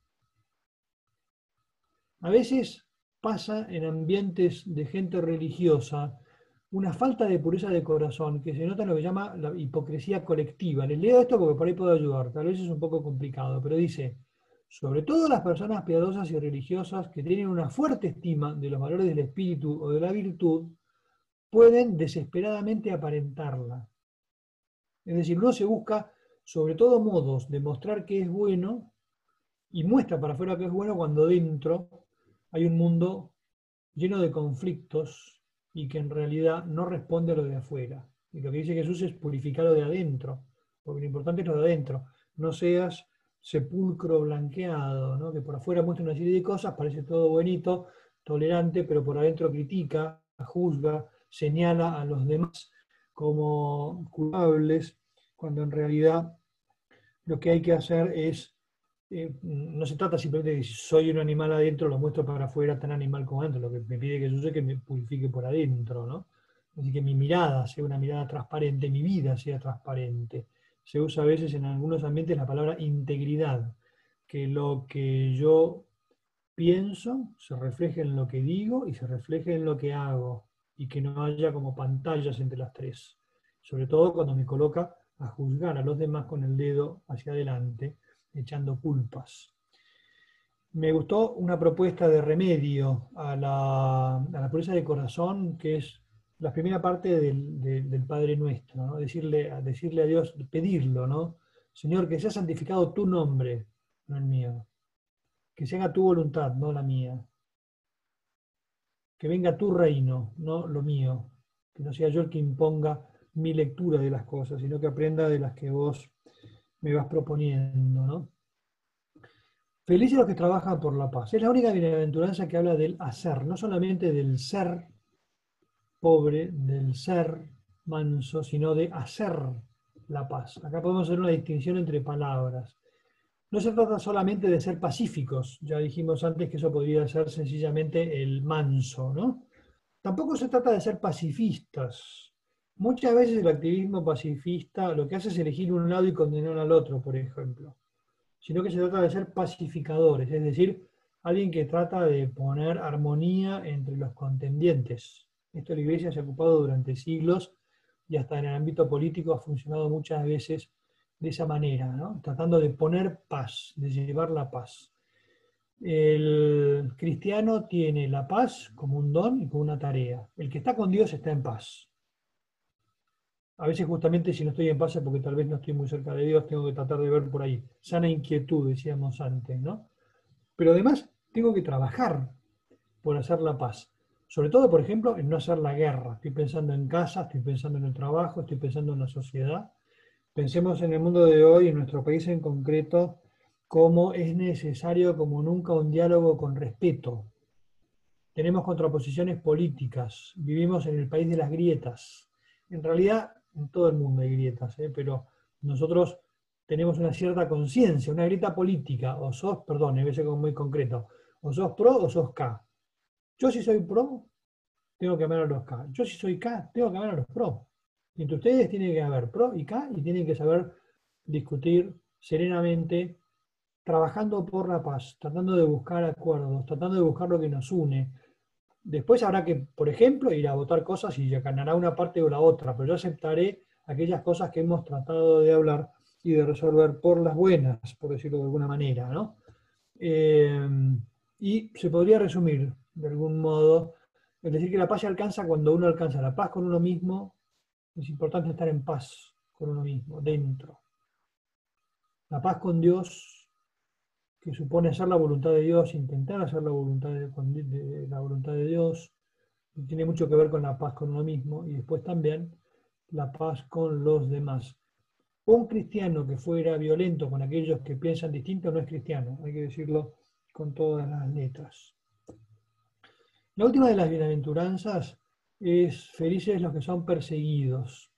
A veces pasa en ambientes de gente religiosa una falta de pureza de corazón que se nota en lo que llama la hipocresía colectiva. Les leo esto porque por ahí puedo ayudar, tal vez es un poco complicado, pero dice, sobre todo las personas piadosas y religiosas que tienen una fuerte estima de los valores del espíritu o de la virtud, pueden desesperadamente aparentarla. Es decir, uno se busca sobre todo modos de mostrar que es bueno y muestra para afuera que es bueno cuando dentro hay un mundo lleno de conflictos y que en realidad no responde a lo de afuera. Y lo que dice Jesús es purificar lo de adentro, porque lo importante es lo de adentro. No seas sepulcro blanqueado, ¿no? que por afuera muestra una serie de cosas, parece todo bonito, tolerante, pero por adentro critica, juzga, señala a los demás como culpables, cuando en realidad lo que hay que hacer es, eh, no se trata simplemente de si soy un animal adentro, lo muestro para afuera tan animal como adentro, lo que me pide que suceda es que me purifique por adentro, ¿no? Así que mi mirada sea una mirada transparente, mi vida sea transparente. Se usa a veces en algunos ambientes la palabra integridad, que lo que yo pienso se refleje en lo que digo y se refleje en lo que hago y que no haya como pantallas entre las tres. Sobre todo cuando me coloca a juzgar a los demás con el dedo hacia adelante, echando culpas. Me gustó una propuesta de remedio a la, a pureza de corazón, que es la primera parte del, Padre Nuestro, ¿no? decirle, decirle a Dios, pedirlo, ¿no? Señor, que sea santificado tu nombre, no el mío. Que se haga tu voluntad, no la mía que venga tu reino, no lo mío, que no sea yo el que imponga mi lectura de las cosas, sino que aprenda de las que vos me vas proponiendo, ¿no? Felices los que trabajan por la paz. Es la única bienaventuranza que habla del hacer, no solamente del ser pobre, del ser manso, sino de hacer la paz. Acá podemos hacer una distinción entre palabras. No se trata solamente de ser pacíficos, ya dijimos antes que eso podría ser sencillamente el manso, ¿no? Tampoco se trata de ser pacifistas. Muchas veces el activismo pacifista lo que hace es elegir un lado y condenar al otro, por ejemplo. Sino que se trata de ser pacificadores, es decir, alguien que trata de poner armonía entre los contendientes. Esto la Iglesia se ha ocupado durante siglos y hasta en el ámbito político ha funcionado muchas veces de esa manera, ¿no? tratando de poner paz, de llevar la paz. El cristiano tiene la paz como un don y como una tarea. El que está con Dios está en paz. A veces justamente si no estoy en paz es porque tal vez no estoy muy cerca de Dios, tengo que tratar de ver por ahí. Sana inquietud, decíamos antes, ¿no? Pero además tengo que trabajar por hacer la paz. Sobre todo, por ejemplo, en no hacer la guerra. Estoy pensando en casa, estoy pensando en el trabajo, estoy pensando en la sociedad. Pensemos en el mundo de hoy, en nuestro país en concreto, cómo es necesario como nunca un diálogo con respeto. Tenemos contraposiciones políticas, vivimos en el país de las grietas. En realidad, en todo el mundo hay grietas, ¿eh? pero nosotros tenemos una cierta conciencia, una grieta política, o sos, perdón, a veces muy concreto, o sos pro o sos K. Yo si soy pro, tengo que amar a los K. Yo si soy K, tengo que amar a los pro. Entre ustedes tiene que haber pro y K y tienen que saber discutir serenamente, trabajando por la paz, tratando de buscar acuerdos, tratando de buscar lo que nos une. Después habrá que, por ejemplo, ir a votar cosas y ya ganará una parte o la otra, pero yo aceptaré aquellas cosas que hemos tratado de hablar y de resolver por las buenas, por decirlo de alguna manera. ¿no? Eh, y se podría resumir de algún modo. Es decir, que la paz se alcanza cuando uno alcanza la paz con uno mismo. Es importante estar en paz con uno mismo, dentro. La paz con Dios, que supone hacer la voluntad de Dios, intentar hacer la voluntad de, la voluntad de Dios, tiene mucho que ver con la paz con uno mismo y después también la paz con los demás. Un cristiano que fuera violento con aquellos que piensan distinto no es cristiano, hay que decirlo con todas las letras. La última de las bienaventuranzas es felices los que son perseguidos.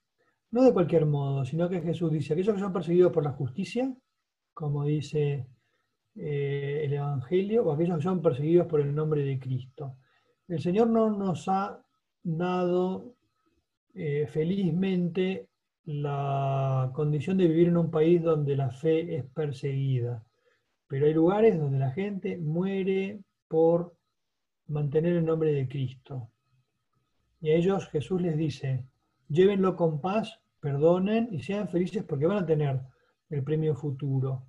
No de cualquier modo, sino que Jesús dice, aquellos que son perseguidos por la justicia, como dice eh, el Evangelio, o aquellos que son perseguidos por el nombre de Cristo. El Señor no nos ha dado eh, felizmente la condición de vivir en un país donde la fe es perseguida, pero hay lugares donde la gente muere por mantener el nombre de Cristo. Y a ellos Jesús les dice, llévenlo con paz, perdonen y sean felices porque van a tener el premio futuro.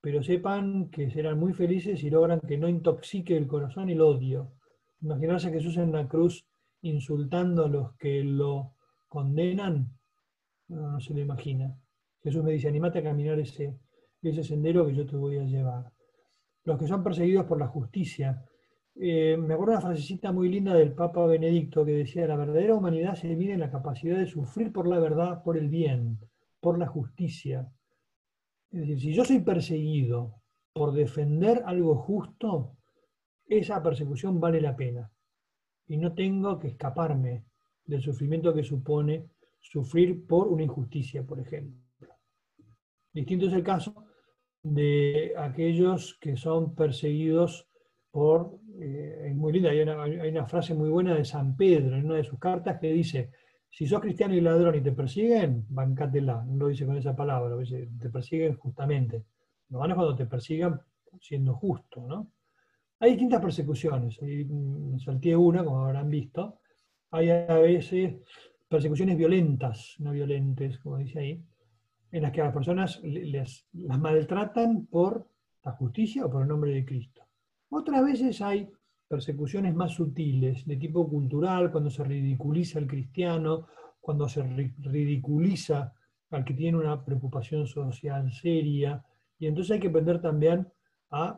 Pero sepan que serán muy felices si logran que no intoxique el corazón el odio. Imaginarse a Jesús en la cruz insultando a los que lo condenan, no, se lo imagina. Jesús me dice, animate a caminar ese, ese sendero que yo te voy a llevar. Los que son perseguidos por la justicia, eh, me acuerdo una frasecita muy linda del Papa Benedicto que decía, la verdadera humanidad se mide en la capacidad de sufrir por la verdad, por el bien, por la justicia. Es decir, si yo soy perseguido por defender algo justo, esa persecución vale la pena. Y no tengo que escaparme del sufrimiento que supone sufrir por una injusticia, por ejemplo. Distinto es el caso de aquellos que son perseguidos por, eh, es muy linda, hay una, frase muy buena de San Pedro en una de sus cartas que dice, si sos cristiano y ladrón y te persiguen, bancátela, no lo dice con esa palabra, te persiguen justamente. Lo van es cuando te persigan siendo justo, ¿no? Hay distintas persecuciones, ahí mm, salté una, como habrán visto, hay a veces persecuciones violentas, no violentes, como dice ahí, en las que a las personas les, las maltratan por la justicia o por el nombre de Cristo. Otras veces hay persecuciones más sutiles, de tipo cultural, cuando se ridiculiza al cristiano, cuando se ridiculiza al que tiene una preocupación social seria, y entonces hay que aprender también a,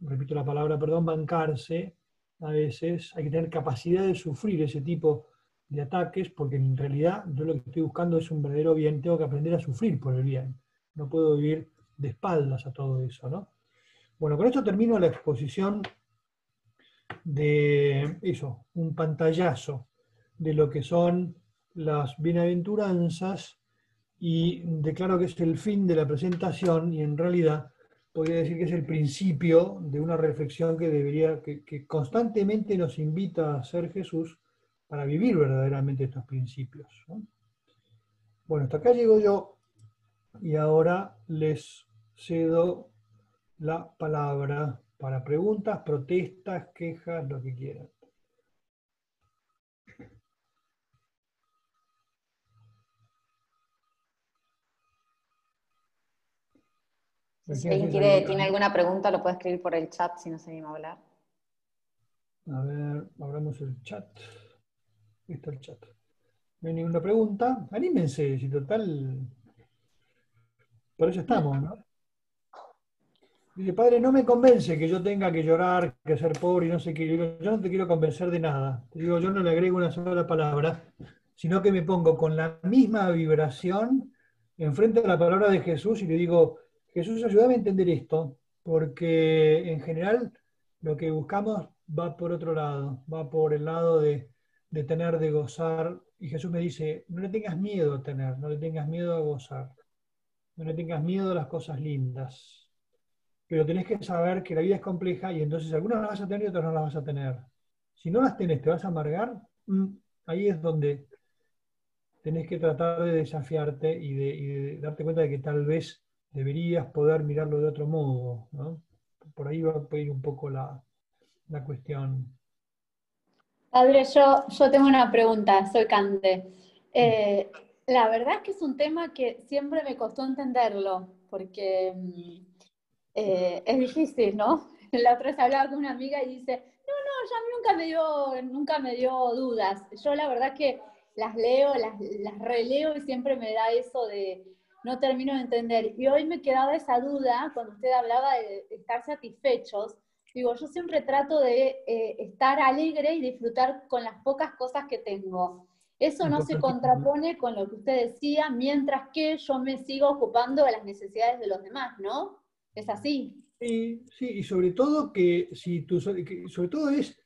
repito la palabra, perdón, bancarse, a veces. Hay que tener capacidad de sufrir ese tipo de ataques, porque en realidad yo lo que estoy buscando es un verdadero bien, tengo que aprender a sufrir por el bien, no puedo vivir de espaldas a todo eso, ¿no? Bueno, con esto termino la exposición de eso, un pantallazo de lo que son las bienaventuranzas y declaro que es el fin de la presentación y en realidad podría decir que es el principio de una reflexión que debería, que, constantemente nos invita a hacer Jesús para vivir verdaderamente estos principios. Bueno, hasta acá llego yo y ahora les cedo la palabra para preguntas, protestas, quejas, lo que quieran. Si alguien quiere, tiene alguna pregunta, lo puede escribir por el chat si no se anima a hablar. A ver, abramos el chat. Ahí está el chat. No hay ninguna pregunta. Anímense, si total. Por eso estamos, ¿no? Dice, padre, no me convence que yo tenga que llorar, que ser pobre y no sé qué. Yo no te quiero convencer de nada. Digo, yo no le agrego una sola palabra, sino que me pongo con la misma vibración enfrente de la palabra de Jesús y le digo, Jesús, ayúdame a entender esto, porque en general lo que buscamos va por otro lado, va por el lado de, tener, de gozar. Y Jesús me dice, no le tengas miedo a tener, no le tengas miedo a gozar, no le tengas miedo a las cosas lindas. Pero tenés que saber que la vida es compleja y entonces algunas las vas a tener y otras no las vas a tener. Si no las tenés, te vas a amargar, mm, ahí es donde tenés que tratar de desafiarte y de, y de darte cuenta de que tal vez deberías poder mirarlo de otro modo. ¿no? Por ahí va a ir un poco la, cuestión. Padre, yo, yo tengo una pregunta, soy Cande. Eh, la verdad es que es un tema que siempre me costó entenderlo, porque mm, eh, es difícil, ¿no? La otra vez hablaba con una amiga y dice, no, no, ya a mí nunca me dio, nunca me dio dudas. Yo la verdad que las leo, las, las releo y siempre me da eso de, no termino de entender. Y hoy me quedaba esa duda cuando usted hablaba de estar satisfechos. Digo, yo siempre trato de eh, estar alegre y disfrutar con las pocas cosas que tengo. Eso no se contrapone con lo que usted decía, mientras que yo me sigo ocupando de las necesidades de los demás, ¿no? Es así. Sí, sí, y sobre todo que si tú, sobre todo es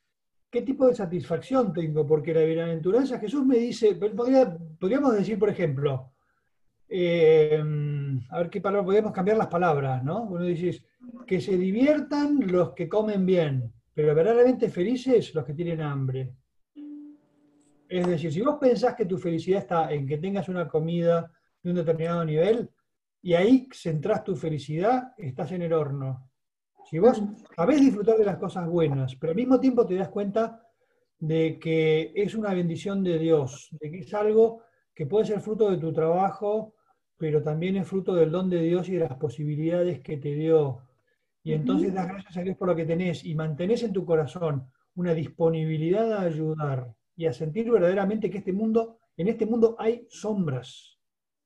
qué tipo de satisfacción tengo, porque la bienaventuranza, Jesús me dice, podríamos decir, por ejemplo, eh, a ver qué palabra, podemos cambiar las palabras, ¿no? Uno dice, que se diviertan los que comen bien, pero verdaderamente felices los que tienen hambre. Es decir, si vos pensás que tu felicidad está en que tengas una comida de un determinado nivel, y ahí centrás tu felicidad, estás en el horno. Si vos sabés disfrutar de las cosas buenas, pero al mismo tiempo te das cuenta de que es una bendición de Dios, de que es algo que puede ser fruto de tu trabajo, pero también es fruto del don de Dios y de las posibilidades que te dio. Y entonces das gracias a Dios por lo que tenés y mantenés en tu corazón una disponibilidad a ayudar y a sentir verdaderamente que este mundo, en este mundo hay sombras.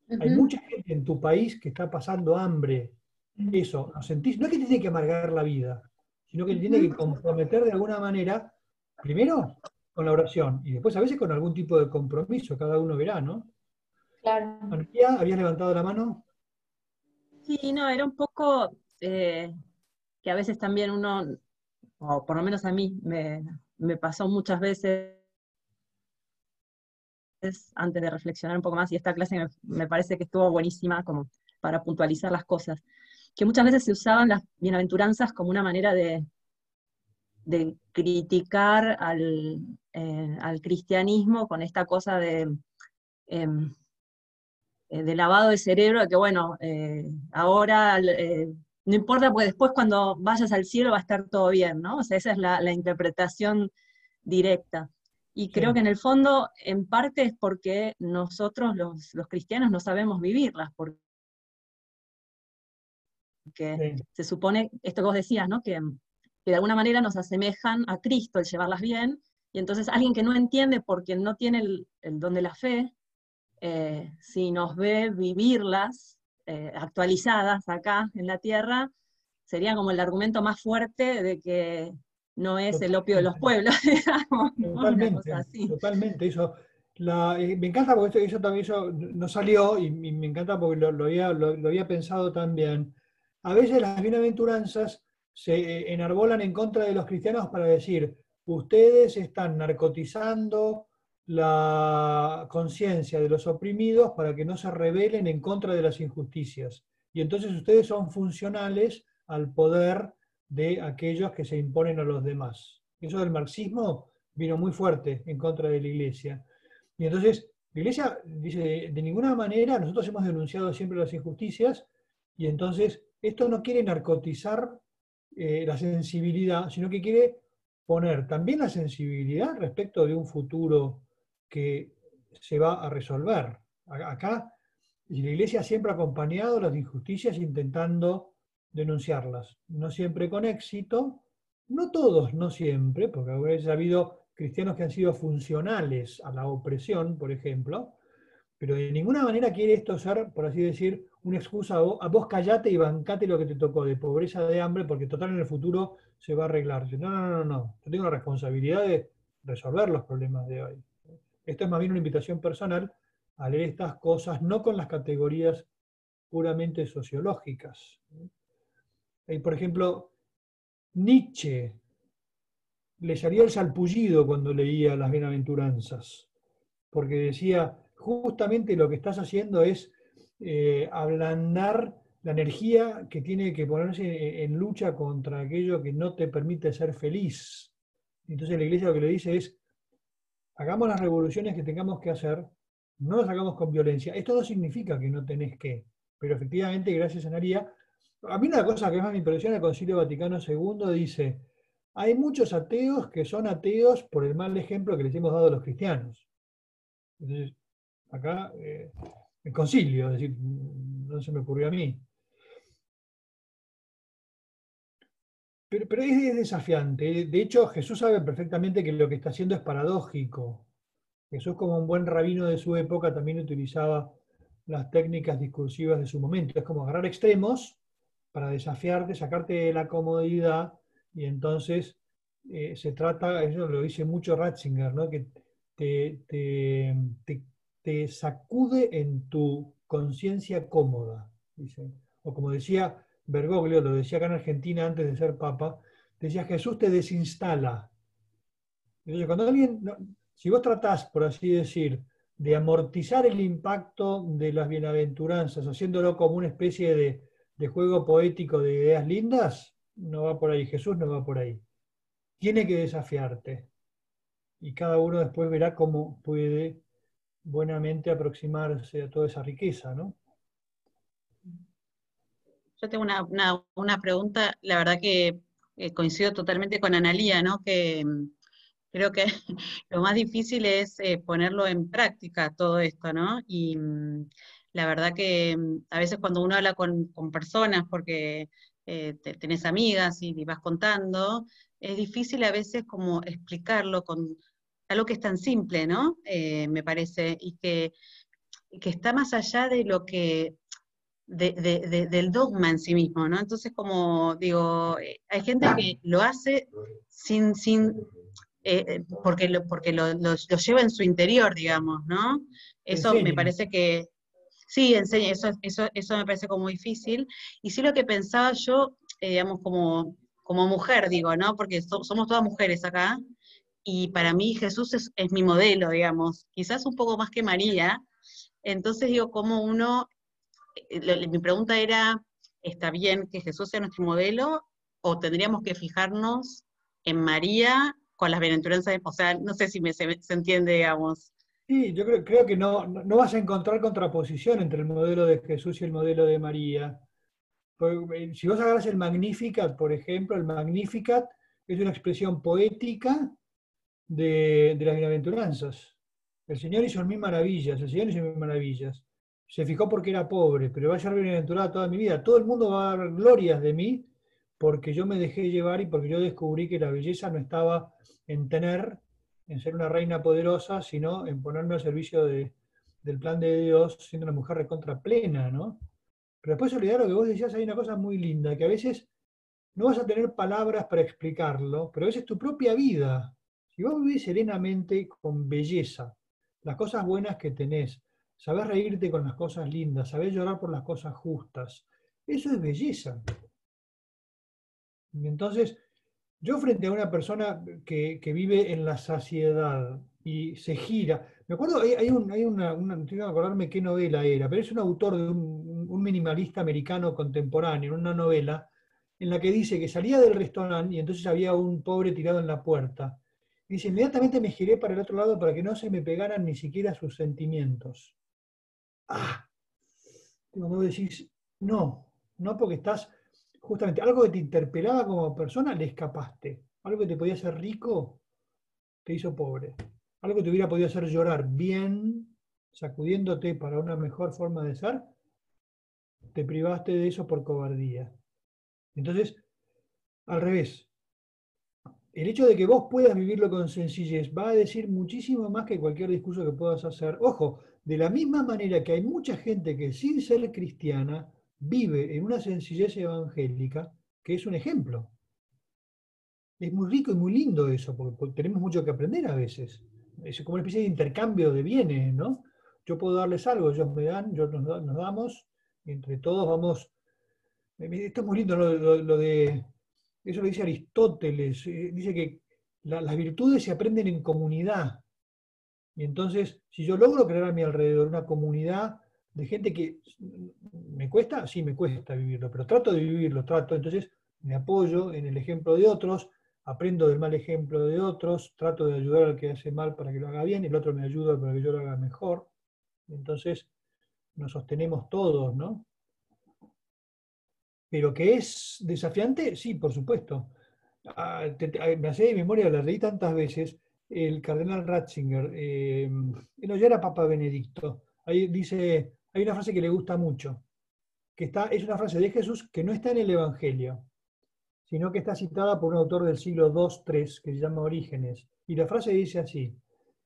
Hay mucha gente en tu país que está pasando hambre. Eso, ¿lo sentís? No es que te tiene que amargar la vida, sino que te tiene que comprometer de alguna manera, primero con la oración y después a veces con algún tipo de compromiso, cada uno verá, ¿no? Claro. ¿habías levantado la mano? Sí, no, era un poco eh, que a veces también uno, o por lo menos a mí, me, pasó muchas veces antes de reflexionar un poco más, y esta clase me, parece que estuvo buenísima como para puntualizar las cosas, que muchas veces se usaban las bienaventuranzas como una manera de, de criticar al, eh, al, cristianismo con esta cosa de... Em, eh, de lavado de cerebro, de que bueno, eh, ahora no importa, porque después cuando vayas al cielo va a estar todo bien, ¿no? O sea, esa es la, interpretación directa. Y creo que en el fondo, en parte es porque nosotros los, cristianos no sabemos vivirlas, porque se supone, esto que vos decías, ¿no? Que, de alguna manera nos asemejan a Cristo el llevarlas bien, y entonces alguien que no entiende porque no tiene el, el don de la fe, eh, si nos ve vivirlas eh, actualizadas acá en la Tierra, sería como el argumento más fuerte de que no es el opio de los pueblos, Totalmente, totalmente. Eso, eh, me encanta porque eso también eso no salió y, me encanta porque lo, había, lo, había, pensado también. A veces las bienaventuranzas se enarbolan en contra de los cristianos para decir, ustedes están narcotizando la conciencia de los oprimidos para que no se rebelen en contra de las injusticias. Y entonces ustedes son funcionales al poder de aquellos que se imponen a los demás. Eso del marxismo vino muy fuerte en contra de la iglesia. Y entonces la iglesia dice, de ninguna manera, nosotros hemos denunciado siempre las injusticias, y entonces esto no quiere narcotizar eh, la sensibilidad, sino que quiere poner también la sensibilidad respecto de un futuro que se va a resolver. Acá la Iglesia siempre ha acompañado las injusticias intentando denunciarlas, no siempre con éxito, no todos, no siempre, porque ha habido cristianos que han sido funcionales a la opresión, por ejemplo, pero de ninguna manera quiere esto ser, por así decir, una excusa a vos, a callate y bancate lo que te tocó de pobreza, de hambre, porque total en el futuro se va a arreglar. No, no, no, no, yo tengo la responsabilidad de resolver los problemas de hoy. Esto es más bien una invitación personal a leer estas cosas, no con las categorías puramente sociológicas. Por ejemplo, Nietzsche le salía el salpullido cuando leía las bienaventuranzas, porque decía, justamente lo que estás haciendo es eh, ablandar la energía que tiene que ponerse en lucha contra aquello que no te permite ser feliz. Entonces la iglesia lo que le dice es, hagamos las revoluciones que tengamos que hacer, no las hagamos con violencia. Esto no significa que no tenés que, pero efectivamente, gracias a María, a mí una cosa que más me impresiona, el Concilio Vaticano II dice, hay muchos ateos que son ateos por el mal ejemplo que les hemos dado a los cristianos. Entonces, acá, eh, el concilio, es decir, no se me ocurrió a mí. Pero, es desafiante. De hecho, Jesús sabe perfectamente que lo que está haciendo es paradójico. Jesús, como un buen rabino de su época, también utilizaba las técnicas discursivas de su momento. Es como agarrar extremos para desafiarte, sacarte de la comodidad, y entonces eh, se trata, eso lo dice mucho Ratzinger, ¿no? que te, sacude en tu conciencia cómoda. O como decía Bergoglio, lo decía acá en Argentina antes de ser papa, decía Jesús te desinstala. cuando alguien, si vos tratás, por así decir, de amortizar el impacto de las bienaventuranzas, haciéndolo como una especie de, de juego poético de ideas lindas, no va por ahí, Jesús no va por ahí. Tiene que desafiarte. Y cada uno después verá cómo puede buenamente aproximarse a toda esa riqueza, ¿no? Yo tengo una, pregunta, la verdad que eh, coincido totalmente con Analía, ¿no? Que mm, creo que lo más difícil es eh, ponerlo en práctica todo esto, ¿no? Y mm, la verdad que mm, a veces cuando uno habla con, personas, porque eh, tenés amigas y, vas contando, es difícil a veces como explicarlo con algo que es tan simple, ¿no? me parece, y que, que está más allá de lo que del dogma en sí mismo, ¿no? Entonces, como digo, eh, hay gente que lo hace sin, sin eh, eh, porque, lo, porque lo, lleva en su interior, digamos, ¿no? Eso me parece que, sí, enseña, eso, eso, eso me parece como difícil. Y sí lo que pensaba yo, digamos, como, como mujer, digo, ¿no? Porque somos todas mujeres acá, y para mí Jesús es, es mi modelo, digamos, quizás un poco más que María, entonces digo, como uno eh, mi pregunta era, ¿está bien que Jesús sea nuestro modelo o tendríamos que fijarnos en María con las bienaventuranzas? O sea, no sé si me, se, entiende, digamos. Sí, yo creo, creo que no, no, vas a encontrar contraposición entre el modelo de Jesús y el modelo de María. Eh, si vos agarras el Magnificat, por ejemplo, el Magnificat es una expresión poética de, las bienaventuranzas. El Señor hizo mil maravillas, el Señor hizo mil maravillas se fijó porque era pobre, pero va a ser bienaventurada toda mi vida. Todo el mundo va a dar glorias de mí porque yo me dejé llevar y porque yo descubrí que la belleza no estaba en tener, en ser una reina poderosa, sino en ponerme al servicio del plan de Dios, siendo una mujer recontra plena, ¿no? Pero después olvidar lo que vos decías, hay una cosa muy linda, que a veces no vas a tener palabras para explicarlo, pero a veces tu propia vida. Si vos vivís serenamente con belleza, las cosas buenas que tenés, sabés reírte con las cosas lindas, sabés llorar por las cosas justas. Eso es belleza. Y entonces, yo frente a una persona que, vive en la saciedad y se gira, me acuerdo, hay, una, no tengo que acordarme qué novela era, pero es un autor de un, un minimalista americano contemporáneo, una novela, en la que dice que salía del restaurante y entonces había un pobre tirado en la puerta. Y dice, inmediatamente me giré para el otro lado para que no se me pegaran ni siquiera sus sentimientos. Ah, cuando vos decís, no, no porque estás, justamente, algo que te interpelaba como persona, le escapaste. Algo que te podía hacer rico, te hizo pobre. Algo que te hubiera podido hacer llorar bien, sacudiéndote para una mejor forma de ser, te privaste de eso por cobardía. Entonces, al revés, el hecho de que vos puedas vivirlo con sencillez va a decir muchísimo más que cualquier discurso que puedas hacer. Ojo, de la misma manera que hay mucha gente que sin ser cristiana vive en una sencillez evangélica, que es un ejemplo. Es muy rico y muy lindo eso, porque tenemos mucho que aprender a veces. Es como una especie de intercambio de bienes, ¿no? Yo puedo darles algo, ellos me dan, yo nos, damos, entre todos vamos esto es muy lindo lo, de, eso lo dice Aristóteles, eh, dice que las virtudes se aprenden en comunidad. Y entonces, si yo logro crear a mi alrededor una comunidad de gente que me cuesta, sí me cuesta vivirlo, pero trato de vivirlo, trato, entonces me apoyo en el ejemplo de otros, aprendo del mal ejemplo de otros, trato de ayudar al que hace mal para que lo haga bien, el otro me ayuda para que yo lo haga mejor. Entonces nos sostenemos todos, ¿no? Pero que es desafiante, sí, por supuesto. Ah, me hace de memoria, la leí tantas veces, el cardenal Ratzinger, eh, no, ya era Papa Benedicto, ahí dice, hay una frase que le gusta mucho, que está, es una frase de Jesús que no está en el Evangelio, sino que está citada por un autor del siglo II-III que se llama Orígenes. Y la frase dice así,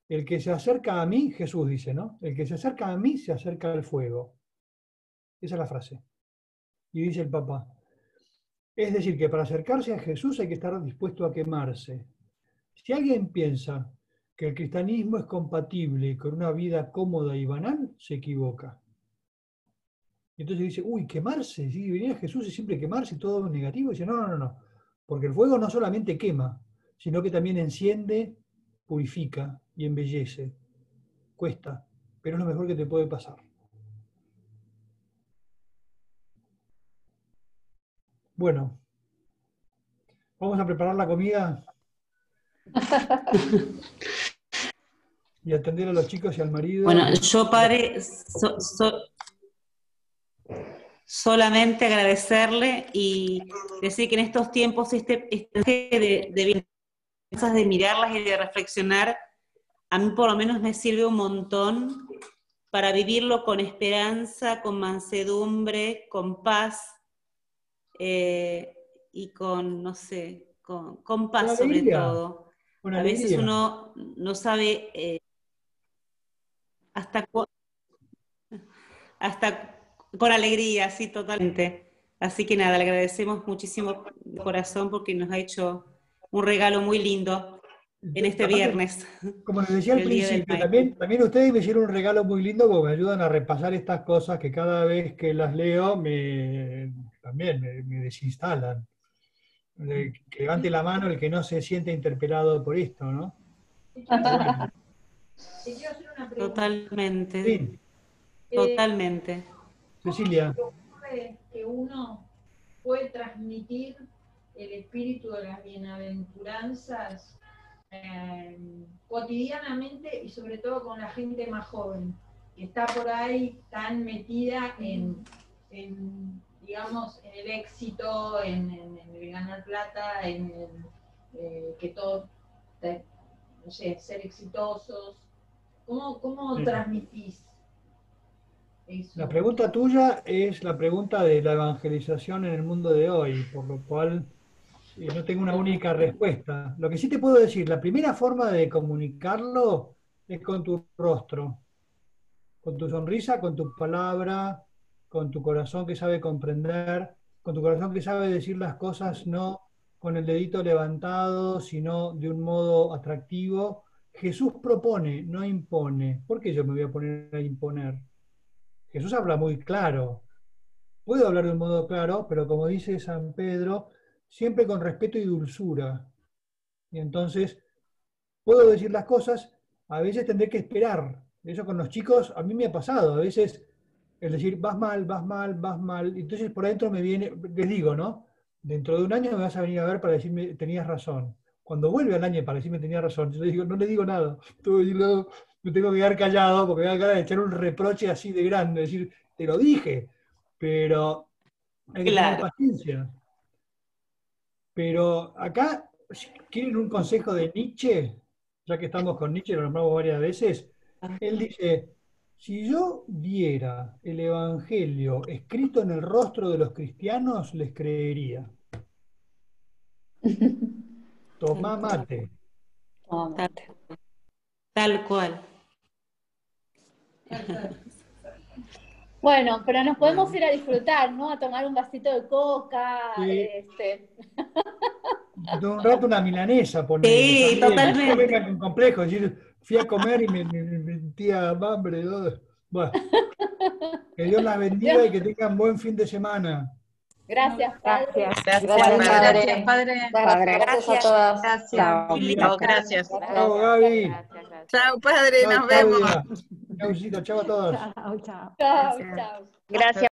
el que se acerca a mí, Jesús dice, ¿no? El que se acerca a mí se acerca al fuego. Esa es la frase. Y dice el Papa, es decir, que para acercarse a Jesús hay que estar dispuesto a quemarse. Si alguien piensa que el cristianismo es compatible con una vida cómoda y banal, se equivoca. Y entonces dice, uy, quemarse, si venía Jesús y siempre quemarse, todo negativo. Y dice, no, no, no, no, porque el fuego no solamente quema, sino que también enciende, purifica y embellece. Cuesta, pero es lo mejor que te puede pasar. Bueno, vamos a preparar la comida y atender a los chicos y al marido. Bueno, yo padre, solamente agradecerle y decir que en estos tiempos este, este de, de, de mirarlas y de reflexionar, a mí por lo menos me sirve un montón para vivirlo con esperanza, con mansedumbre, con paz, eh, y con, no sé, con, paz sobre todo. a veces uno no sabe eh, hasta, hasta con alegría, sí, totalmente. Así que nada, le agradecemos muchísimo de corazón porque nos ha hecho un regalo muy lindo en este viernes. Como les decía al principio, también, también ustedes me hicieron un regalo muy lindo porque me ayudan a repasar estas cosas que cada vez que las leo me, también me, desinstalan. que levante la mano el que no se siente interpelado por esto, ¿no? Totalmente. Sí. Totalmente. Cecilia. Que uno puede transmitir el espíritu de las bienaventuranzas eh, cotidianamente y sobre todo con la gente más joven, que está por ahí tan metida en digamos, en el éxito, en, el ganar plata, en el, eh, que todo, no sé, ser exitosos. ¿Cómo, cómo transmitís? La pregunta tuya es la pregunta de la evangelización en el mundo de hoy, por lo cual eh, no tengo una única respuesta. Lo que sí te puedo decir, la primera forma de comunicarlo es con tu rostro, con tu sonrisa, con tu palabra, con tu corazón que sabe comprender, con tu corazón que sabe decir las cosas no con el dedito levantado, sino de un modo atractivo. Jesús propone, no impone. ¿Por qué yo me voy a poner a imponer? Jesús habla muy claro. Puedo hablar de un modo claro, pero como dice San Pedro, siempre con respeto y dulzura. Y entonces, puedo decir las cosas, a veces tendré que esperar. Eso con los chicos, a mí me ha pasado, a veces es decir, vas mal, vas mal, vas mal. Entonces por adentro me viene, les digo, ¿no? Dentro de un año me vas a venir a ver para decirme, tenías razón. Cuando vuelve al año para decirme, tenías razón, yo le digo, no le digo nada. me tengo que quedar callado porque me va a quedar de echar un reproche así de grande, decir, te lo dije, pero hay que tener paciencia. Pero acá, ¿quieren un consejo de Nietzsche? Ya que estamos con Nietzsche, lo nombramos varias veces. Él dice, si yo viera el Evangelio escrito en el rostro de los cristianos, les creería. Tomá mate. Tal cual. Bueno, pero nos podemos ir a disfrutar, ¿no? A tomar un vasito de coca. Este. Un rato una milanesa, poner. Sí, totalmente. No complejo, decir, fui a comer y me, metía hambre. Bueno, que Dios las bendiga y que tengan buen fin de semana. Gracias, Padre. Gracias, Gracias, Padre. Padre. Gracias a todas. Gracias. Chao. Gracias. Chao, Gaby. Chao, Padre. Nos vemos. Chao, chao a todos. Chao, chao. Chao, chao. Gracias.